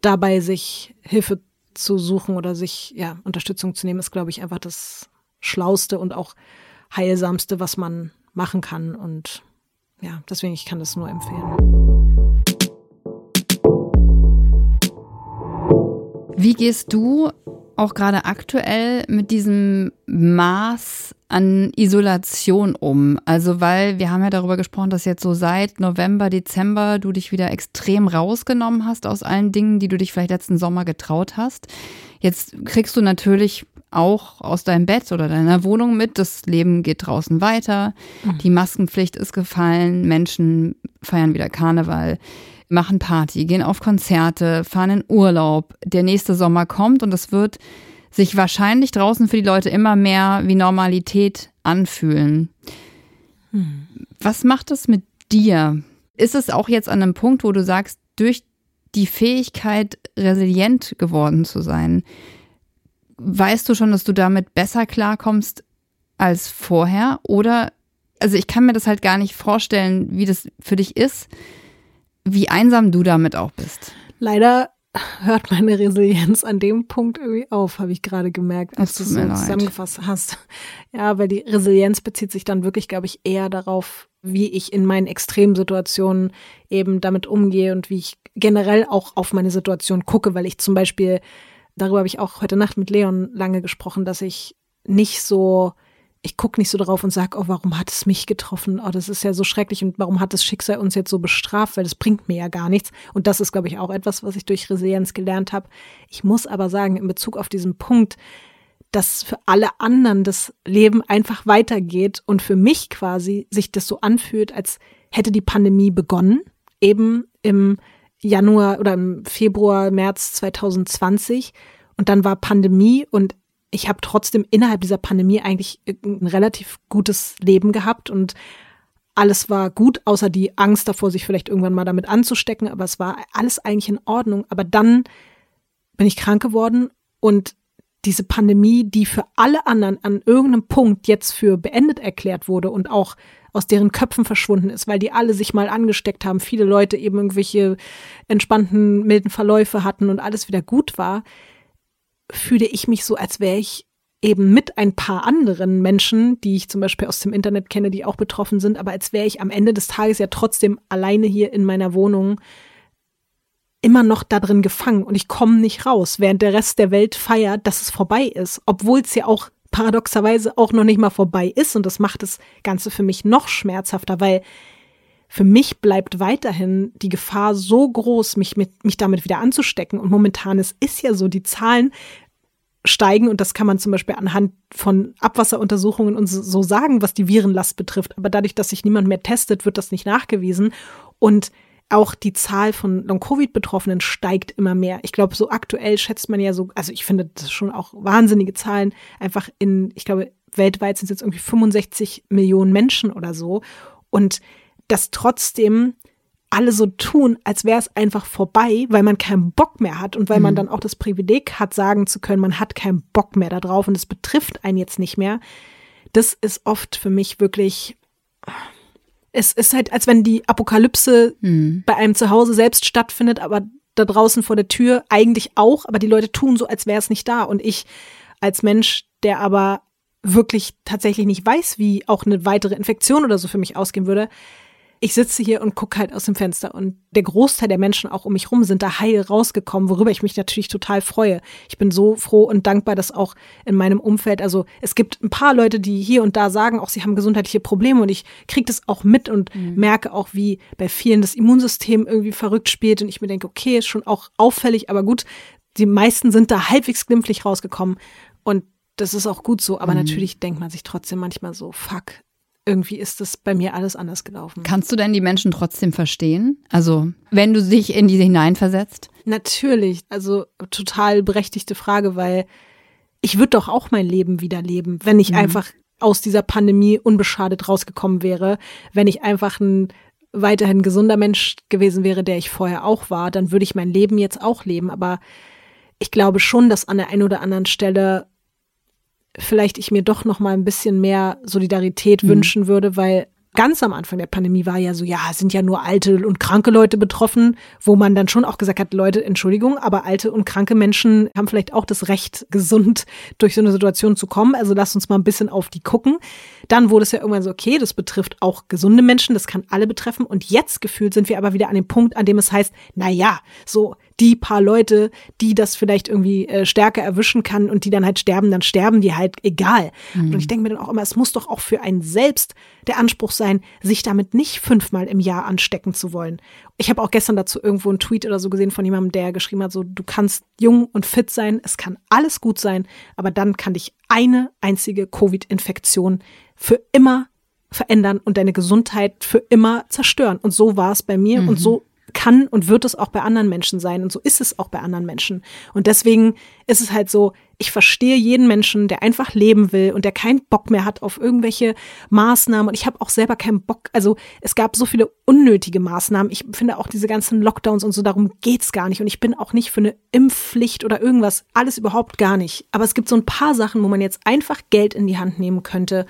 dabei sich Hilfe zu suchen oder sich ja Unterstützung zu nehmen, ist, glaube ich, einfach das Schlauste und auch Heilsamste, was man machen kann. Und ja, deswegen, ich kann das nur empfehlen. Wie gehst du auch gerade aktuell mit diesem Maß an Isolation um? Also, weil wir haben ja darüber gesprochen, dass jetzt so seit November, Dezember du dich wieder extrem rausgenommen hast aus allen Dingen, die du dich vielleicht letzten Sommer getraut hast. Jetzt kriegst du natürlich auch aus deinem Bett oder deiner Wohnung mit, das Leben geht draußen weiter, mhm. die Maskenpflicht ist gefallen, Menschen feiern wieder Karneval machen Party, gehen auf Konzerte, fahren in Urlaub. Der nächste Sommer kommt und es wird sich wahrscheinlich draußen für die Leute immer mehr wie Normalität anfühlen. Hm. Was macht es mit dir? Ist es auch jetzt an einem Punkt, wo du sagst, durch die Fähigkeit, resilient geworden zu sein, weißt du schon, dass du damit besser klarkommst als vorher? Oder, also ich kann mir das halt gar nicht vorstellen, wie das für dich ist, wie einsam du damit auch bist. Leider hört meine Resilienz an dem Punkt irgendwie auf, habe ich gerade gemerkt, als du es so zusammengefasst hast. Ja, weil die Resilienz bezieht sich dann wirklich, glaube ich, eher darauf, wie ich in meinen Extremsituationen eben damit umgehe und wie ich generell auch auf meine Situation gucke, weil ich zum Beispiel, darüber habe ich auch heute Nacht mit Leon lange gesprochen, dass ich nicht so ich gucke nicht so drauf und sage, oh, warum hat es mich getroffen? Oh, das ist ja so schrecklich und warum hat das Schicksal uns jetzt so bestraft? Weil das bringt mir ja gar nichts. Und das ist, glaube ich, auch etwas, was ich durch Resilienz gelernt habe. Ich muss aber sagen, in Bezug auf diesen Punkt, dass für alle anderen das Leben einfach weitergeht und für mich quasi sich das so anfühlt, als hätte die Pandemie begonnen, eben im Januar oder im Februar, März 2020. Und dann war Pandemie und ich habe trotzdem innerhalb dieser Pandemie eigentlich ein relativ gutes Leben gehabt und alles war gut, außer die Angst davor, sich vielleicht irgendwann mal damit anzustecken, aber es war alles eigentlich in Ordnung. Aber dann bin ich krank geworden und diese Pandemie, die für alle anderen an irgendeinem Punkt jetzt für beendet erklärt wurde und auch aus deren Köpfen verschwunden ist, weil die alle sich mal angesteckt haben, viele Leute eben irgendwelche entspannten, milden Verläufe hatten und alles wieder gut war, fühle ich mich so, als wäre ich eben mit ein paar anderen Menschen, die ich zum Beispiel aus dem Internet kenne, die auch betroffen sind, aber als wäre ich am Ende des Tages ja trotzdem alleine hier in meiner Wohnung immer noch da drin gefangen und ich komme nicht raus, während der Rest der Welt feiert, dass es vorbei ist, obwohl es ja auch paradoxerweise auch noch nicht mal vorbei ist und das macht das Ganze für mich noch schmerzhafter, weil für mich bleibt weiterhin die Gefahr so groß, mich, mit, mich damit wieder anzustecken. Und momentan es ist ja so, die Zahlen steigen und das kann man zum Beispiel anhand von Abwasseruntersuchungen und so sagen, was die Virenlast betrifft. Aber dadurch, dass sich niemand mehr testet, wird das nicht nachgewiesen. Und auch die Zahl von Long-Covid-Betroffenen steigt immer mehr. Ich glaube, so aktuell schätzt man ja so, also ich finde das schon auch wahnsinnige Zahlen, einfach in, ich glaube, weltweit sind es jetzt irgendwie 65 Millionen Menschen oder so. Und dass trotzdem alle so tun, als wäre es einfach vorbei, weil man keinen Bock mehr hat und weil mhm. man dann auch das Privileg hat, sagen zu können, man hat keinen Bock mehr darauf und es betrifft einen jetzt nicht mehr. Das ist oft für mich wirklich, es ist halt, als wenn die Apokalypse mhm. bei einem zu Hause selbst stattfindet, aber da draußen vor der Tür eigentlich auch, aber die Leute tun so, als wäre es nicht da. Und ich als Mensch, der aber wirklich tatsächlich nicht weiß, wie auch eine weitere Infektion oder so für mich ausgehen würde, ich sitze hier und gucke halt aus dem Fenster und der Großteil der Menschen auch um mich rum sind da heil rausgekommen, worüber ich mich natürlich total freue. Ich bin so froh und dankbar, dass auch in meinem Umfeld, also es gibt ein paar Leute, die hier und da sagen, auch sie haben gesundheitliche Probleme und ich kriege das auch mit und mhm. merke auch, wie bei vielen das Immunsystem irgendwie verrückt spielt und ich mir denke, okay, ist schon auch auffällig, aber gut, die meisten sind da halbwegs glimpflich rausgekommen und das ist auch gut so, aber mhm. natürlich denkt man sich trotzdem manchmal so, fuck, irgendwie ist das bei mir alles anders gelaufen. Kannst du denn die Menschen trotzdem verstehen? Also, wenn du dich in diese hineinversetzt? Natürlich. Also, total berechtigte Frage, weil ich würde doch auch mein Leben wieder leben, wenn ich mhm. einfach aus dieser Pandemie unbeschadet rausgekommen wäre, wenn ich einfach ein weiterhin gesunder Mensch gewesen wäre, der ich vorher auch war, dann würde ich mein Leben jetzt auch leben. Aber ich glaube schon, dass an der einen oder anderen Stelle vielleicht ich mir doch noch mal ein bisschen mehr Solidarität mhm. wünschen würde, weil ganz am Anfang der Pandemie war ja so, ja, sind ja nur alte und kranke Leute betroffen, wo man dann schon auch gesagt hat, Leute, Entschuldigung, aber alte und kranke Menschen haben vielleicht auch das Recht, gesund durch so eine Situation zu kommen. Also lasst uns mal ein bisschen auf die gucken. Dann wurde es ja irgendwann so, okay, das betrifft auch gesunde Menschen, das kann alle betreffen. Und jetzt gefühlt sind wir aber wieder an dem Punkt, an dem es heißt, na ja, so die paar Leute, die das vielleicht irgendwie äh, stärker erwischen kann und die dann halt sterben, dann sterben die halt egal. Mhm. Und ich denke mir dann auch immer, es muss doch auch für einen selbst der Anspruch sein, sich damit nicht fünfmal im Jahr anstecken zu wollen. Ich habe auch gestern dazu irgendwo einen Tweet oder so gesehen von jemandem, der geschrieben hat, so du kannst jung und fit sein, es kann alles gut sein, aber dann kann dich eine einzige Covid-Infektion für immer verändern und deine Gesundheit für immer zerstören. Und so war es bei mir mhm. und so kann und wird es auch bei anderen Menschen sein und so ist es auch bei anderen Menschen. Und deswegen ist es halt so, ich verstehe jeden Menschen, der einfach leben will und der keinen Bock mehr hat auf irgendwelche Maßnahmen. Und ich habe auch selber keinen Bock. Also es gab so viele unnötige Maßnahmen. Ich finde auch diese ganzen Lockdowns und so, darum geht's gar nicht. Und ich bin auch nicht für eine Impfpflicht oder irgendwas. Alles überhaupt gar nicht. Aber es gibt so ein paar Sachen, wo man jetzt einfach Geld in die Hand nehmen könnte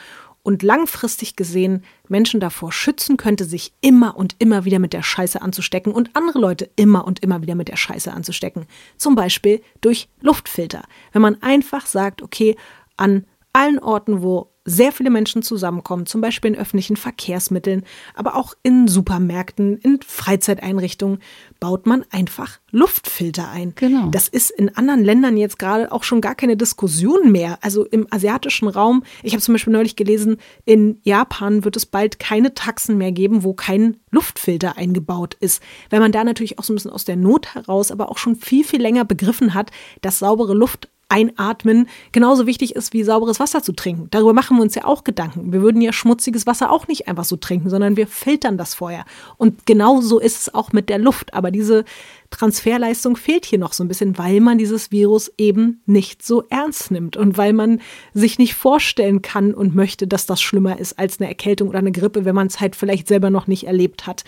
und langfristig gesehen Menschen davor schützen könnte, sich immer und immer wieder mit der Scheiße anzustecken und andere Leute immer und immer wieder mit der Scheiße anzustecken. Zum Beispiel durch Luftfilter. Wenn man einfach sagt, okay, an allen Orten, wo sehr viele Menschen zusammenkommen, zum Beispiel in öffentlichen Verkehrsmitteln, aber auch in Supermärkten, in Freizeiteinrichtungen, baut man einfach Luftfilter ein. Genau. Das ist in anderen Ländern jetzt gerade auch schon gar keine Diskussion mehr. Also im asiatischen Raum, ich habe zum Beispiel neulich gelesen, in Japan wird es bald keine Taxen mehr geben, wo kein Luftfilter eingebaut ist. Weil man da natürlich auch so ein bisschen aus der Not heraus, aber auch schon viel, viel länger begriffen hat, dass saubere Luft Einatmen genauso wichtig ist wie sauberes Wasser zu trinken. Darüber machen wir uns ja auch Gedanken. Wir würden ja schmutziges Wasser auch nicht einfach so trinken, sondern wir filtern das vorher. Und genauso ist es auch mit der Luft. Aber diese Transferleistung fehlt hier noch so ein bisschen, weil man dieses Virus eben nicht so ernst nimmt und weil man sich nicht vorstellen kann und möchte, dass das schlimmer ist als eine Erkältung oder eine Grippe, wenn man es halt vielleicht selber noch nicht erlebt hat.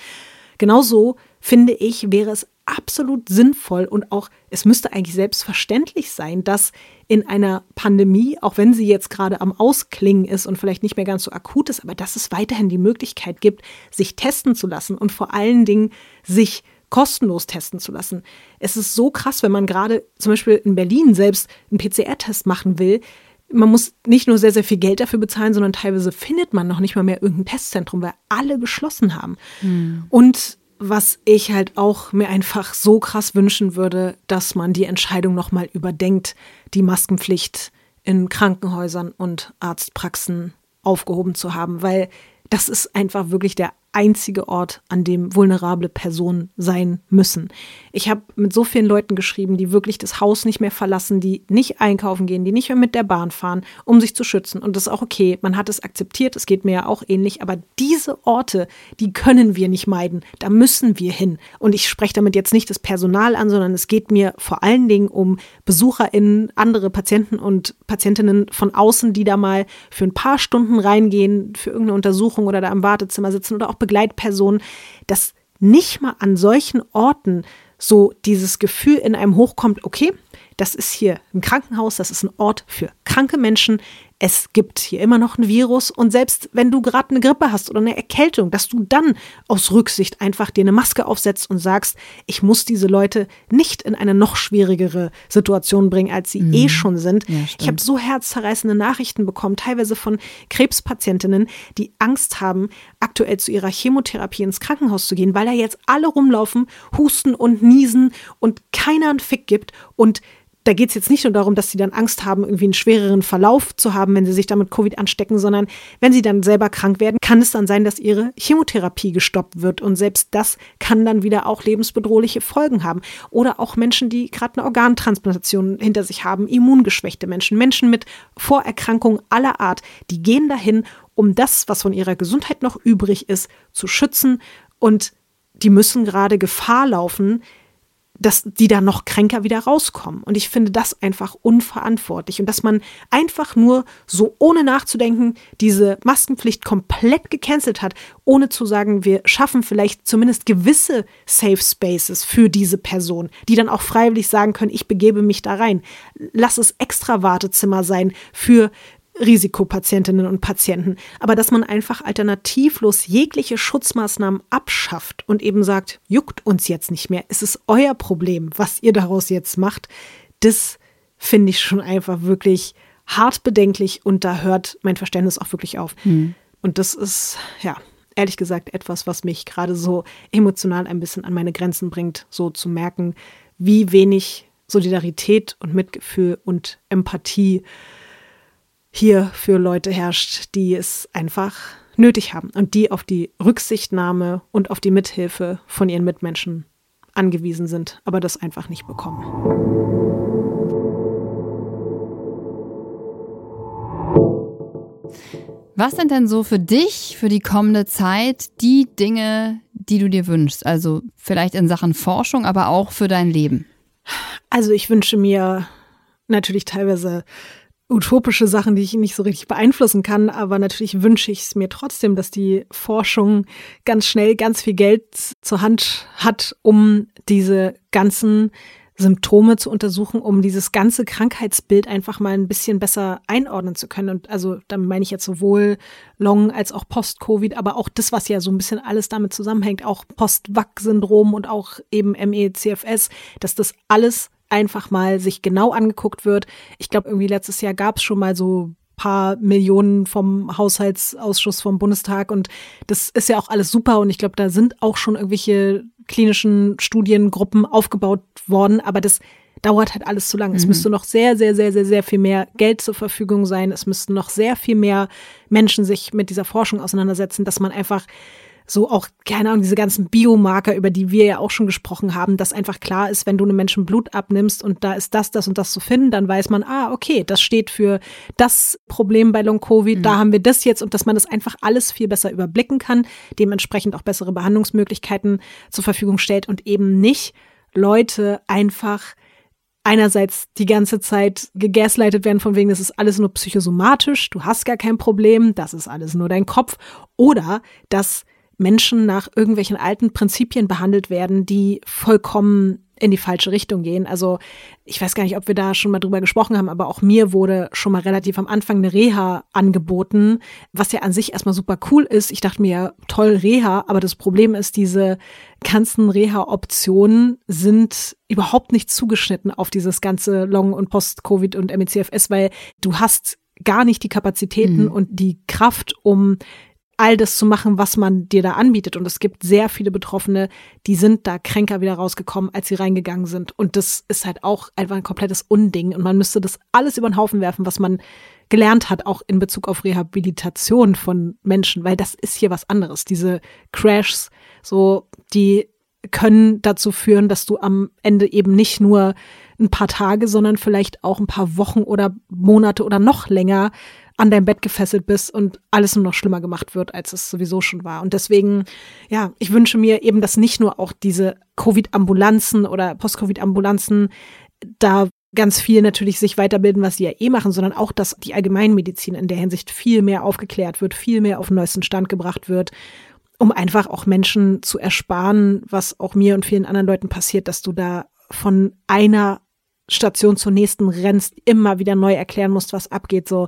Genauso finde ich, wäre es absolut sinnvoll und auch es müsste eigentlich selbstverständlich sein, dass in einer Pandemie, auch wenn sie jetzt gerade am Ausklingen ist und vielleicht nicht mehr ganz so akut ist, aber dass es weiterhin die Möglichkeit gibt, sich testen zu lassen und vor allen Dingen sich kostenlos testen zu lassen. Es ist so krass, wenn man gerade zum Beispiel in Berlin selbst einen PCR-Test machen will. Man muss nicht nur sehr, sehr viel Geld dafür bezahlen, sondern teilweise findet man noch nicht mal mehr irgendein Testzentrum, weil alle geschlossen haben. Hm. Und was ich halt auch mir einfach so krass wünschen würde, dass man die Entscheidung nochmal überdenkt, die Maskenpflicht in Krankenhäusern und Arztpraxen aufgehoben zu haben, weil das ist einfach wirklich der einzige Ort, an dem vulnerable Personen sein müssen. Ich habe mit so vielen Leuten geschrieben, die wirklich das Haus nicht mehr verlassen, die nicht einkaufen gehen, die nicht mehr mit der Bahn fahren, um sich zu schützen. Und das ist auch okay. Man hat es akzeptiert. Es geht mir ja auch ähnlich. Aber diese Orte, die können wir nicht meiden. Da müssen wir hin. Und ich spreche damit jetzt nicht das Personal an, sondern es geht mir vor allen Dingen um BesucherInnen, andere Patienten und Patientinnen von außen, die da mal für ein paar Stunden reingehen, für irgendeine Untersuchung oder da im Wartezimmer sitzen oder auch Begleitpersonen, dass nicht mal an solchen Orten so dieses Gefühl in einem hochkommt, okay, das ist hier ein Krankenhaus, das ist ein Ort für kranke Menschen. Es gibt hier immer noch ein Virus und selbst wenn du gerade eine Grippe hast oder eine Erkältung, dass du dann aus Rücksicht einfach dir eine Maske aufsetzt und sagst, ich muss diese Leute nicht in eine noch schwierigere Situation bringen, als sie mhm. eh schon sind. Ja, ich habe so herzzerreißende Nachrichten bekommen, teilweise von Krebspatientinnen, die Angst haben, aktuell zu ihrer Chemotherapie ins Krankenhaus zu gehen, weil da jetzt alle rumlaufen, husten und niesen und keiner einen Fick gibt und da geht es jetzt nicht nur darum, dass sie dann Angst haben, irgendwie einen schwereren Verlauf zu haben, wenn sie sich damit Covid anstecken, sondern wenn sie dann selber krank werden, kann es dann sein, dass ihre Chemotherapie gestoppt wird. Und selbst das kann dann wieder auch lebensbedrohliche Folgen haben. Oder auch Menschen, die gerade eine Organtransplantation hinter sich haben, immungeschwächte Menschen, Menschen mit Vorerkrankungen aller Art, die gehen dahin, um das, was von ihrer Gesundheit noch übrig ist, zu schützen. Und die müssen gerade Gefahr laufen, dass die da noch kränker wieder rauskommen. Und ich finde das einfach unverantwortlich. Und dass man einfach nur so ohne nachzudenken diese Maskenpflicht komplett gecancelt hat, ohne zu sagen, wir schaffen vielleicht zumindest gewisse Safe Spaces für diese Person, die dann auch freiwillig sagen können, ich begebe mich da rein. Lass es extra Wartezimmer sein für Risikopatientinnen und Patienten. Aber dass man einfach alternativlos jegliche Schutzmaßnahmen abschafft und eben sagt, juckt uns jetzt nicht mehr, es ist euer Problem, was ihr daraus jetzt macht, das finde ich schon einfach wirklich hart bedenklich und da hört mein Verständnis auch wirklich auf. Mhm. Und das ist, ja, ehrlich gesagt etwas, was mich gerade so emotional ein bisschen an meine Grenzen bringt, so zu merken, wie wenig Solidarität und Mitgefühl und Empathie hier für Leute herrscht, die es einfach nötig haben und die auf die Rücksichtnahme und auf die Mithilfe von ihren Mitmenschen angewiesen sind, aber das einfach nicht bekommen. Was sind denn so für dich, für die kommende Zeit, die Dinge, die du dir wünschst? Also vielleicht in Sachen Forschung, aber auch für dein Leben. Also ich wünsche mir natürlich teilweise utopische Sachen, die ich nicht so richtig beeinflussen kann, aber natürlich wünsche ich es mir trotzdem, dass die Forschung ganz schnell ganz viel Geld zur Hand hat, um diese ganzen Symptome zu untersuchen, um dieses ganze Krankheitsbild einfach mal ein bisschen besser einordnen zu können. Und also damit meine ich jetzt sowohl Long als auch Post-Covid, aber auch das, was ja so ein bisschen alles damit zusammenhängt, auch Post-Vac-Syndrom und auch eben MECFS, dass das alles einfach mal sich genau angeguckt wird. Ich glaube, irgendwie letztes Jahr gab es schon mal so paar Millionen vom Haushaltsausschuss vom Bundestag und das ist ja auch alles super und ich glaube, da sind auch schon irgendwelche klinischen Studiengruppen aufgebaut worden, aber das dauert halt alles zu lang. Mhm. Es müsste noch sehr, sehr, sehr, sehr, sehr viel mehr Geld zur Verfügung sein. Es müssten noch sehr viel mehr Menschen sich mit dieser Forschung auseinandersetzen, dass man einfach so auch, keine Ahnung, diese ganzen Biomarker, über die wir ja auch schon gesprochen haben, dass einfach klar ist, wenn du einem Menschen Blut abnimmst und da ist das, das und das zu finden, dann weiß man, ah, okay, das steht für das Problem bei Long-Covid, mhm. da haben wir das jetzt und dass man das einfach alles viel besser überblicken kann, dementsprechend auch bessere Behandlungsmöglichkeiten zur Verfügung stellt und eben nicht Leute einfach einerseits die ganze Zeit gegaslightet werden von wegen, das ist alles nur psychosomatisch, du hast gar kein Problem, das ist alles nur dein Kopf oder dass Menschen nach irgendwelchen alten Prinzipien behandelt werden, die vollkommen in die falsche Richtung gehen. Also ich weiß gar nicht, ob wir da schon mal drüber gesprochen haben, aber auch mir wurde schon mal relativ am Anfang eine Reha angeboten, was ja an sich erstmal super cool ist. Ich dachte mir, toll Reha, aber das Problem ist, diese ganzen Reha-Optionen sind überhaupt nicht zugeschnitten auf dieses ganze Long- und Post-Covid und MECFS, weil du hast gar nicht die Kapazitäten mhm. und die Kraft, um all das zu machen, was man dir da anbietet. Und es gibt sehr viele Betroffene, die sind da kränker wieder rausgekommen, als sie reingegangen sind. Und das ist halt auch einfach ein komplettes Unding. Und man müsste das alles über den Haufen werfen, was man gelernt hat, auch in Bezug auf Rehabilitation von Menschen, weil das ist hier was anderes. Diese Crashs, so, die können dazu führen, dass du am Ende eben nicht nur ein paar Tage, sondern vielleicht auch ein paar Wochen oder Monate oder noch länger an dein Bett gefesselt bist und alles nur noch schlimmer gemacht wird, als es sowieso schon war. Und deswegen, ja, ich wünsche mir eben, dass nicht nur auch diese Covid-Ambulanzen oder Post-Covid-Ambulanzen da ganz viel natürlich sich weiterbilden, was sie ja eh machen, sondern auch, dass die Allgemeinmedizin in der Hinsicht viel mehr aufgeklärt wird, viel mehr auf den neuesten Stand gebracht wird, um einfach auch Menschen zu ersparen, was auch mir und vielen anderen Leuten passiert, dass du da von einer Station zur nächsten rennst, immer wieder neu erklären musst, was abgeht, so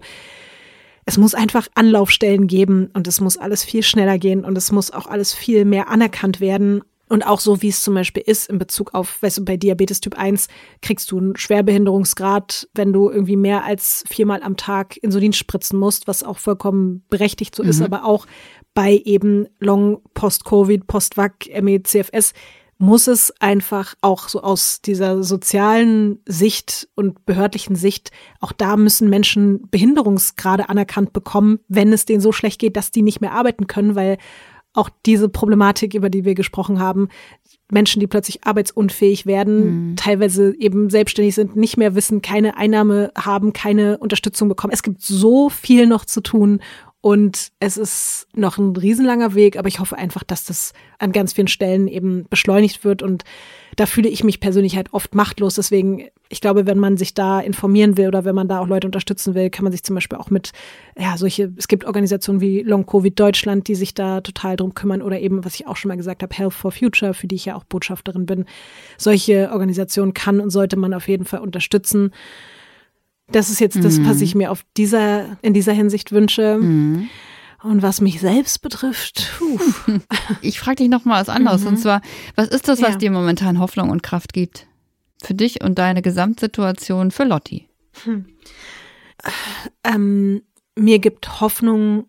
es muss einfach Anlaufstellen geben und es muss alles viel schneller gehen und es muss auch alles viel mehr anerkannt werden. Und auch so, wie es zum Beispiel ist in Bezug auf, weißt du, bei Diabetes Typ 1 kriegst du einen Schwerbehinderungsgrad, wenn du irgendwie mehr als viermal am Tag Insulin spritzen musst, was auch vollkommen berechtigt so mhm. ist, aber auch bei eben Long Post-Covid, Post-Vac, ME-CFS muss es einfach auch so aus dieser sozialen Sicht und behördlichen Sicht, auch da müssen Menschen Behinderungsgrade anerkannt bekommen, wenn es denen so schlecht geht, dass die nicht mehr arbeiten können, weil auch diese Problematik, über die wir gesprochen haben, Menschen, die plötzlich arbeitsunfähig werden, mhm. teilweise eben selbstständig sind, nicht mehr wissen, keine Einnahme haben, keine Unterstützung bekommen. Es gibt so viel noch zu tun und es ist noch ein riesenlanger Weg, aber ich hoffe einfach, dass das an ganz vielen Stellen eben beschleunigt wird. Und da fühle ich mich persönlich halt oft machtlos. Deswegen, ich glaube, wenn man sich da informieren will oder wenn man da auch Leute unterstützen will, kann man sich zum Beispiel auch mit, ja, solche, es gibt Organisationen wie Long Covid Deutschland, die sich da total drum kümmern oder eben, was ich auch schon mal gesagt habe, Health for Future, für die ich ja auch Botschafterin bin. Solche Organisationen kann und sollte man auf jeden Fall unterstützen. Das ist jetzt das, was mhm. ich mir auf dieser, in dieser Hinsicht wünsche. Mhm. Und was mich selbst betrifft, puh. <laughs> ich frage dich noch mal was anderes. Mhm. Und zwar, was ist das, was ja. dir momentan Hoffnung und Kraft gibt? Für dich und deine Gesamtsituation für Lotti? Hm. Ähm, mir gibt Hoffnung,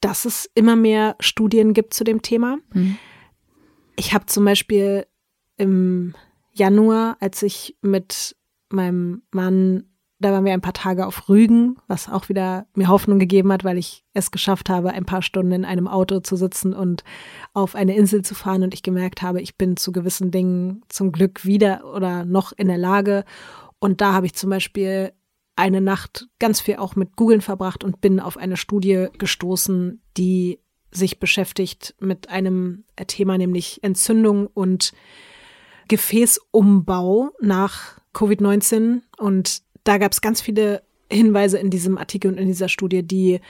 dass es immer mehr Studien gibt zu dem Thema. Mhm. Ich habe zum Beispiel im Januar, als ich mit meinem Mann da waren wir ein paar Tage auf Rügen, was auch wieder mir Hoffnung gegeben hat, weil ich es geschafft habe, ein paar Stunden in einem Auto zu sitzen und auf eine Insel zu fahren und ich gemerkt habe, ich bin zu gewissen Dingen zum Glück wieder oder noch in der Lage. Und da habe ich zum Beispiel eine Nacht ganz viel auch mit Googlen verbracht und bin auf eine Studie gestoßen, die sich beschäftigt mit einem Thema, nämlich Entzündung und Gefäßumbau nach Covid-19 und da gab es ganz viele Hinweise in diesem Artikel und in dieser Studie, die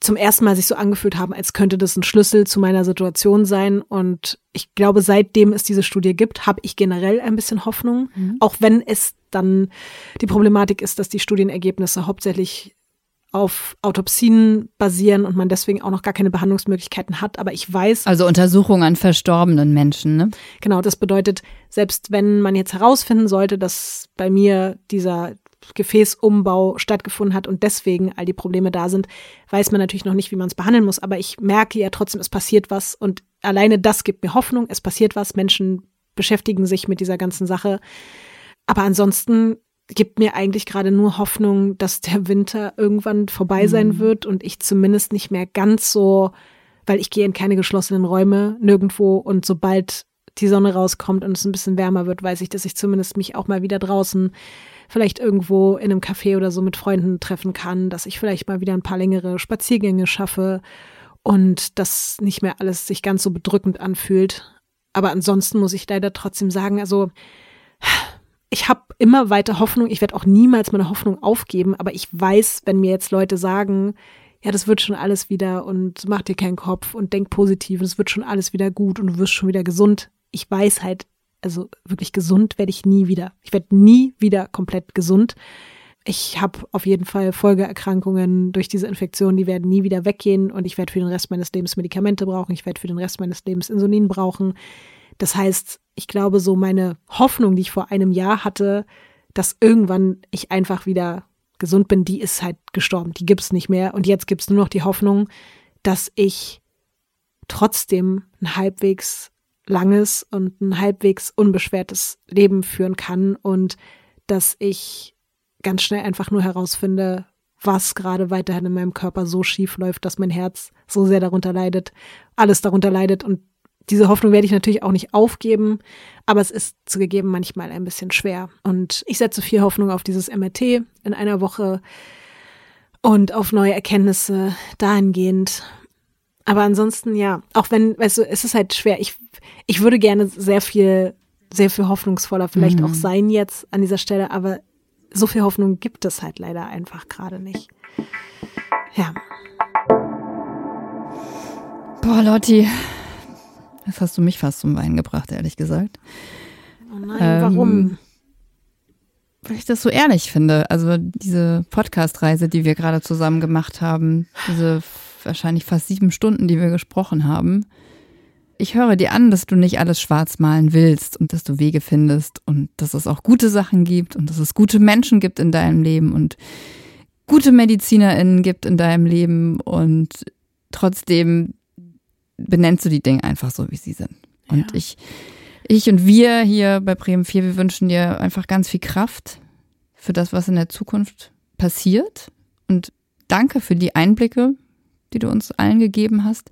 zum ersten Mal sich so angefühlt haben, als könnte das ein Schlüssel zu meiner Situation sein. Und ich glaube, seitdem es diese Studie gibt, habe ich generell ein bisschen Hoffnung, mhm. auch wenn es dann die Problematik ist, dass die Studienergebnisse hauptsächlich auf Autopsien basieren und man deswegen auch noch gar keine Behandlungsmöglichkeiten hat. Aber ich weiß. Also Untersuchungen an verstorbenen Menschen, ne? Genau, das bedeutet, selbst wenn man jetzt herausfinden sollte, dass bei mir dieser Gefäßumbau stattgefunden hat und deswegen all die Probleme da sind, weiß man natürlich noch nicht, wie man es behandeln muss. Aber ich merke ja trotzdem, es passiert was und alleine das gibt mir Hoffnung. Es passiert was. Menschen beschäftigen sich mit dieser ganzen Sache. Aber ansonsten gibt mir eigentlich gerade nur Hoffnung, dass der Winter irgendwann vorbei sein mhm. wird und ich zumindest nicht mehr ganz so, weil ich gehe in keine geschlossenen Räume nirgendwo und sobald die Sonne rauskommt und es ein bisschen wärmer wird, weiß ich, dass ich zumindest mich auch mal wieder draußen vielleicht irgendwo in einem Café oder so mit Freunden treffen kann, dass ich vielleicht mal wieder ein paar längere Spaziergänge schaffe und dass nicht mehr alles sich ganz so bedrückend anfühlt. Aber ansonsten muss ich leider trotzdem sagen, also ich habe immer weiter Hoffnung. Ich werde auch niemals meine Hoffnung aufgeben, aber ich weiß, wenn mir jetzt Leute sagen, ja, das wird schon alles wieder und mach dir keinen Kopf und denk positiv und es wird schon alles wieder gut und du wirst schon wieder gesund. Ich weiß halt, also wirklich gesund werde ich nie wieder. Ich werde nie wieder komplett gesund. Ich habe auf jeden Fall Folgeerkrankungen durch diese Infektion, die werden nie wieder weggehen und ich werde für den Rest meines Lebens Medikamente brauchen, ich werde für den Rest meines Lebens Insulin brauchen. Das heißt, ich glaube, so meine Hoffnung, die ich vor einem Jahr hatte, dass irgendwann ich einfach wieder gesund bin, die ist halt gestorben. Die gibt's nicht mehr. Und jetzt gibt's nur noch die Hoffnung, dass ich trotzdem ein halbwegs langes und ein halbwegs unbeschwertes Leben führen kann und dass ich ganz schnell einfach nur herausfinde, was gerade weiterhin in meinem Körper so schief läuft, dass mein Herz so sehr darunter leidet, alles darunter leidet und diese Hoffnung werde ich natürlich auch nicht aufgeben, aber es ist zugegeben manchmal ein bisschen schwer. Und ich setze viel Hoffnung auf dieses MRT in einer Woche und auf neue Erkenntnisse dahingehend. Aber ansonsten, ja, auch wenn, weißt du, es ist halt schwer. Ich, ich würde gerne sehr viel, sehr viel hoffnungsvoller vielleicht mhm. auch sein jetzt an dieser Stelle, aber so viel Hoffnung gibt es halt leider einfach gerade nicht. Ja. Boah, Lotti, Jetzt hast du mich fast zum Wein gebracht, ehrlich gesagt. Oh nein, ähm, warum? Weil ich das so ehrlich finde. Also diese Podcast-Reise, die wir gerade zusammen gemacht haben, diese wahrscheinlich fast sieben Stunden, die wir gesprochen haben. Ich höre dir an, dass du nicht alles schwarz malen willst und dass du Wege findest und dass es auch gute Sachen gibt und dass es gute Menschen gibt in deinem Leben und gute MedizinerInnen gibt in deinem Leben und trotzdem benennst du die Dinge einfach so, wie sie sind. Und ja. ich, ich und wir hier bei Bremen 4, wir wünschen dir einfach ganz viel Kraft für das, was in der Zukunft passiert. Und danke für die Einblicke, die du uns allen gegeben hast.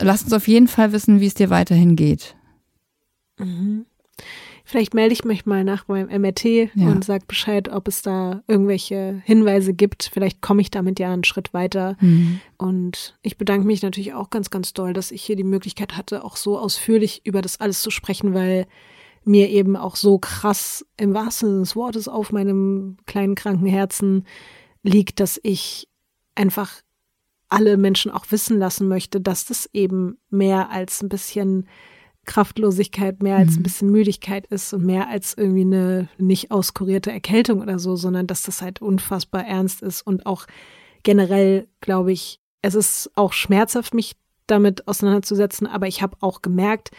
Lass uns auf jeden Fall wissen, wie es dir weiterhin geht. Mhm. Vielleicht melde ich mich mal nach meinem MRT ja. und sage Bescheid, ob es da irgendwelche Hinweise gibt. Vielleicht komme ich damit ja einen Schritt weiter. Mhm. Und ich bedanke mich natürlich auch ganz, ganz doll, dass ich hier die Möglichkeit hatte, auch so ausführlich über das alles zu sprechen, weil mir eben auch so krass im wahrsten Sinne des Wortes auf meinem kleinen kranken Herzen liegt, dass ich einfach alle Menschen auch wissen lassen möchte, dass das eben mehr als ein bisschen Kraftlosigkeit, mehr als ein mhm. bisschen Müdigkeit ist und mehr als irgendwie eine nicht auskurierte Erkältung oder so, sondern dass das halt unfassbar ernst ist und auch generell, glaube ich, es ist auch schmerzhaft, mich damit auseinanderzusetzen, aber ich habe auch gemerkt,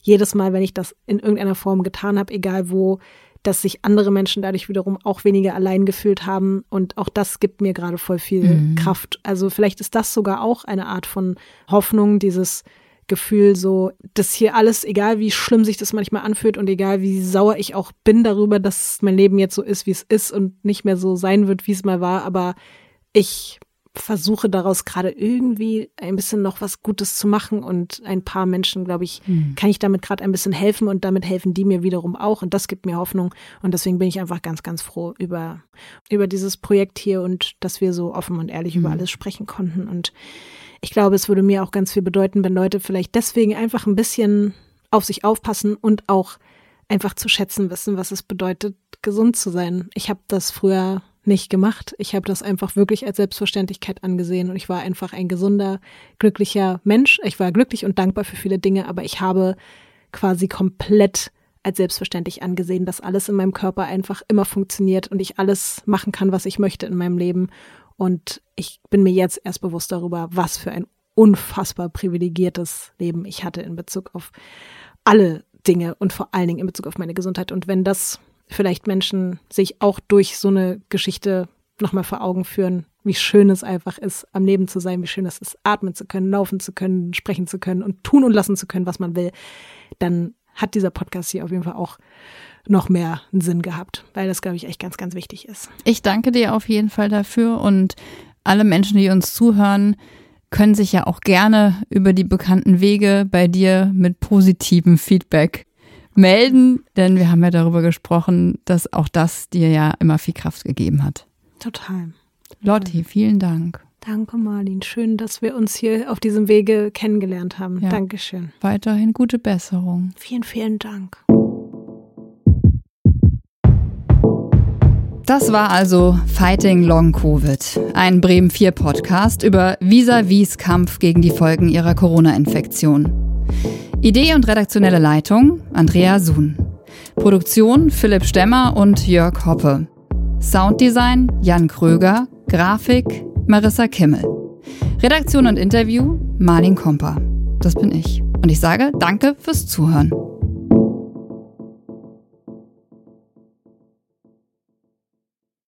jedes Mal, wenn ich das in irgendeiner Form getan habe, egal wo, dass sich andere Menschen dadurch wiederum auch weniger allein gefühlt haben. Und auch das gibt mir gerade voll viel mhm. Kraft. Also vielleicht ist das sogar auch eine Art von Hoffnung, dieses Gefühl so, dass hier alles, egal wie schlimm sich das manchmal anfühlt und egal wie sauer ich auch bin darüber, dass mein Leben jetzt so ist, wie es ist und nicht mehr so sein wird, wie es mal war, aber ich versuche daraus gerade irgendwie ein bisschen noch was Gutes zu machen und ein paar Menschen, glaube ich, mhm. kann ich damit gerade ein bisschen helfen und damit helfen die mir wiederum auch und das gibt mir Hoffnung und deswegen bin ich einfach ganz, ganz froh über, über dieses Projekt hier und dass wir so offen und ehrlich mhm. über hm. alles sprechen konnten und ich glaube, es würde mir auch ganz viel bedeuten, wenn Leute vielleicht deswegen einfach ein bisschen auf sich aufpassen und auch einfach zu schätzen wissen, was es bedeutet, gesund zu sein. Ich habe das früher nicht gemacht. Ich habe das einfach wirklich als Selbstverständlichkeit angesehen und ich war einfach ein gesunder, glücklicher Mensch. Ich war glücklich und dankbar für viele Dinge, aber ich habe quasi komplett als selbstverständlich angesehen, dass alles in meinem Körper einfach immer funktioniert und ich alles machen kann, was ich möchte in meinem Leben. Und ich bin mir jetzt erst bewusst darüber, was für ein unfassbar privilegiertes Leben ich hatte in Bezug auf alle Dinge und vor allen Dingen in Bezug auf meine Gesundheit. Und wenn das vielleicht Menschen sich auch durch so eine Geschichte nochmal vor Augen führen, wie schön es einfach ist, am Leben zu sein, wie schön es ist, atmen zu können, laufen zu können, sprechen zu können und tun und lassen zu können, was man will, dann hat dieser Podcast hier auf jeden Fall auch noch mehr einen Sinn gehabt, weil das, glaube ich, echt ganz, ganz wichtig ist. Ich danke dir auf jeden Fall dafür und alle Menschen, die uns zuhören, können sich ja auch gerne über die bekannten Wege bei dir mit positivem Feedback melden, denn wir haben ja darüber gesprochen, dass auch das dir ja immer viel Kraft gegeben hat. Total. Lotti, vielen Dank. Danke, Marlin. Schön, dass wir uns hier auf diesem Wege kennengelernt haben. Ja. Dankeschön. Weiterhin gute Besserung. Vielen, vielen Dank. Das war also Fighting Long Covid, ein Bremen 4 Podcast über Vis-a-vis Kampf gegen die Folgen ihrer Corona-Infektion. Idee und redaktionelle Leitung Andrea Suhn. Produktion Philipp Stemmer und Jörg Hoppe. Sounddesign Jan Kröger. Grafik Marissa Kimmel. Redaktion und Interview Marlin Komper. Das bin ich. Und ich sage danke fürs Zuhören.